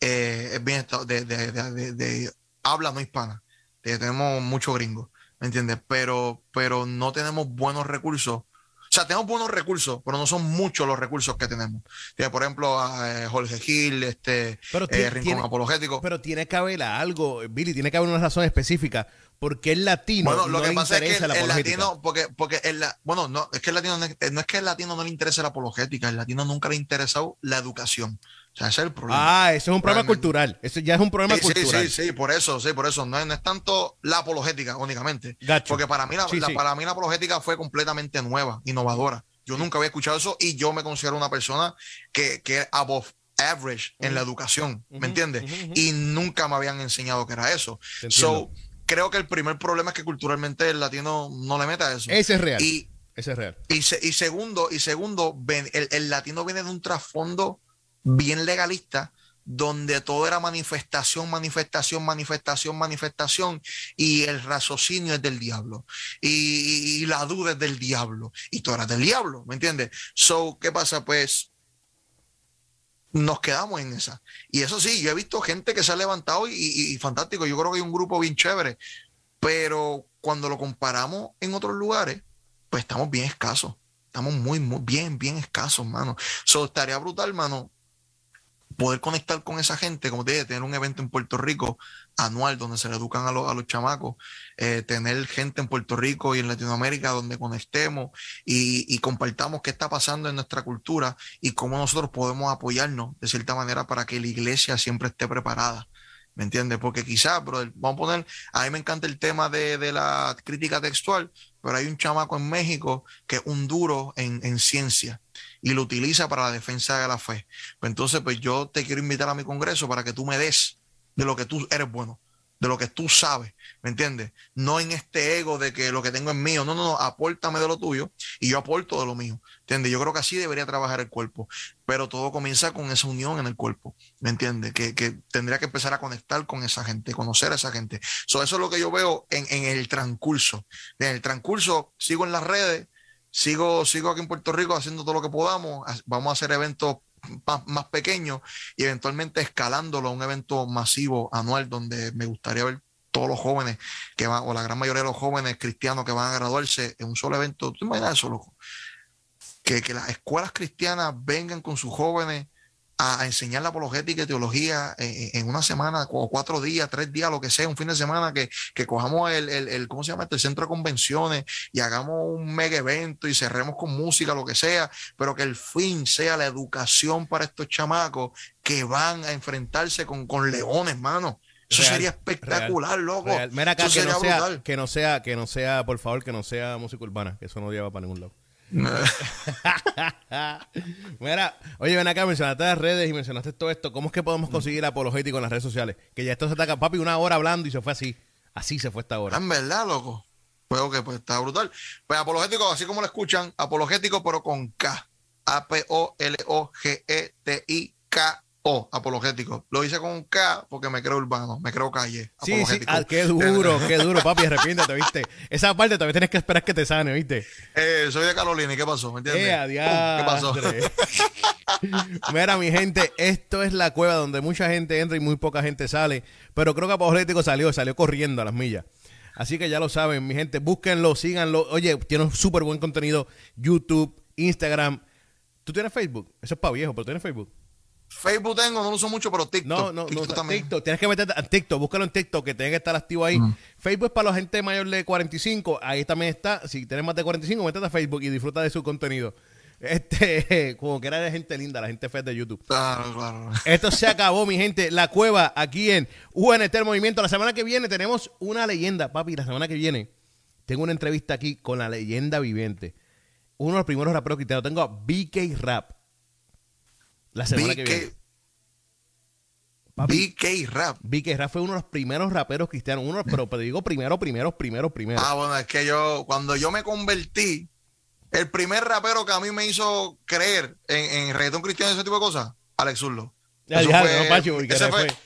eh, es bien de, de, habla no hispana. tenemos mucho gringo, ¿me entiendes? Pero, pero no tenemos buenos recursos. O sea, tenemos buenos recursos, pero no son muchos los recursos que tenemos. por ejemplo, a eh, Jorge Gil, este, eh, Rincón Apologético. Pero tiene que haber algo, Billy, tiene que haber una razón específica porque el latino bueno, lo que pasa es que el, latino, porque, porque el, bueno, no, es que el latino no es, que el latino no le interese la apologética, el latino nunca le ha interesado la educación. O sea, ese es el problema. Ah, eso es un problema cultural. Eso ya es un problema cultural. Sí, sí, sí, por eso, sí, por eso. No, es tanto la apologética únicamente. Porque para mí la, para mí la apologética fue completamente nueva, innovadora. Yo nunca había escuchado eso y yo me considero una persona que, que above average en la educación, ¿me entiendes? Y nunca me habían enseñado que era eso. So, creo que el primer problema es que culturalmente el latino no le meta eso. Ese es real. Y, Ese es real. Y, segundo, y segundo el, latino viene de un trasfondo bien legalista donde todo era manifestación, manifestación, manifestación, manifestación, y el raciocinio es del diablo, y, la duda es del diablo, y todo era del diablo, ¿me entiendes? So, ¿qué pasa? Pues nos quedamos en esa. Y eso sí, yo he visto gente que se ha levantado y, fantástico, yo creo que hay un grupo bien chévere, pero cuando lo comparamos en otros lugares, pues estamos bien escasos. Estamos muy, muy bien, bien escasos, mano. So, estaría brutal, mano, poder conectar con esa gente, como te dije, tener un evento en Puerto Rico anual donde se le educan a, los, a los chamacos, eh, tener gente en Puerto Rico y en Latinoamérica donde conectemos y, compartamos qué está pasando en nuestra cultura y cómo nosotros podemos apoyarnos de cierta manera para que la iglesia siempre esté preparada. ¿Me entiendes? Porque quizás, pero vamos a poner, a mí me encanta el tema de, de, la crítica textual, pero hay un chamaco en México que es un duro en, en ciencia y lo utiliza para la defensa de la fe. Pues entonces, pues yo te quiero invitar a mi congreso para que tú me des de lo que tú eres bueno, de lo que tú sabes, ¿me entiendes? No en este ego de que lo que tengo es mío, no, no, no, apórtame de lo tuyo y yo aporto de lo mío, ¿entiendes? Yo creo que así debería trabajar el cuerpo, pero todo comienza con esa unión en el cuerpo, ¿me entiendes? Que, tendría que empezar a conectar con esa gente, conocer a esa gente. eso es lo que yo veo en, en el transcurso. En el transcurso sigo en las redes, sigo, sigo aquí en Puerto Rico haciendo todo lo que podamos, vamos a hacer eventos más, pequeños y eventualmente escalándolo a un evento masivo anual donde me gustaría ver todos los jóvenes que van, o la gran mayoría de los jóvenes cristianos que van a graduarse en un solo evento. ¿Tú imaginas eso, loco? Que, que las escuelas cristianas vengan con sus jóvenes a, enseñar la apologética y teología en, una semana, o cuatro días, tres días, lo que sea, un fin de semana, que, que cojamos el, el, el, ¿cómo se llama? Este, el centro de convenciones y hagamos un mega evento y cerremos con música, lo que sea, pero que el fin sea la educación para estos chamacos que van a enfrentarse con, con leones, mano. Eso sería espectacular, loco. Mira acá, que no, sea, que no sea, que no sea, por favor, que no sea música urbana, que eso no lleva para ningún lado. Mira, oye, ven acá, mencionaste las redes y mencionaste todo esto. ¿Cómo es que podemos conseguir apologético en las redes sociales? Que ya esto se ataca, papi, una hora hablando y se fue así. Así se fue esta hora. Ah, en verdad, loco. Pues ok, pues está brutal. Pues apologético, así como lo escuchan, apologético, pero con K. A-P-O-L-O-G-E-T-I-K o, apologético. Lo hice con un K porque me creo urbano, me creo calle. Sí, sí, ah, qué duro, qué duro, papi, arrepiéntate, ¿viste? Esa parte todavía tienes que esperar que te sane, ¿viste? Eh, soy de Carolina, ¿y qué pasó? ¿Me entiendes? Eh, ¿Qué pasó? Mira, mi gente, esto es la cueva donde mucha gente entra y muy poca gente sale. Pero creo que Apologético salió, salió corriendo a las millas. Así que ya lo saben, mi gente, búsquenlo, síganlo. Oye, tiene un súper buen contenido. YouTube, Instagram. ¿Tú tienes Facebook? Eso es para viejo, pero tienes Facebook. Facebook tengo, no lo uso mucho, pero TikTok. No, no, TikTok no. también. TikTok, tienes que meterte a TikTok, búscalo en TikTok, que tiene que estar activo ahí. Facebook es para la gente mayor de 45, ahí también está. Si tienes más de 45, métete a Facebook y disfruta de su contenido. Este, como que era de gente linda, la gente fea de YouTube. Claro, claro. Esto se acabó, mi gente. La cueva aquí en UNT el Movimiento. La semana que viene tenemos una leyenda, papi. La semana que viene tengo una entrevista aquí con la leyenda viviente. Uno de los primeros raperos cristianos. Tengo a BK Rap. La semana que viene. BK, Papi, BK Rap. BK Rap fue uno de los primeros raperos cristianos. Uno, pero, pero digo primero, primero, primero, primero. Ah, bueno, es que yo, cuando yo me convertí, el primer rapero que a mí me hizo creer en, en reggaetón cristiano y ese tipo de cosas, Alex Zurdo. Ya, ya, fue- no, Pacho, BK ese fue- fue,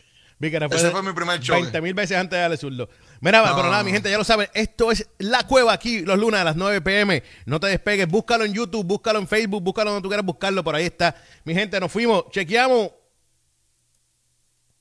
BK ese fue mi primer choque. 20 mil veces antes de darle zurdo. Mira, No, pero nada, mi gente, ya lo saben. Esto es La Cueva aquí, los lunes a las 9 pm. No te despegues. Búscalo en YouTube, búscalo en Facebook, búscalo donde tú quieras buscarlo. Por ahí está. Mi gente, nos fuimos. Chequeamos.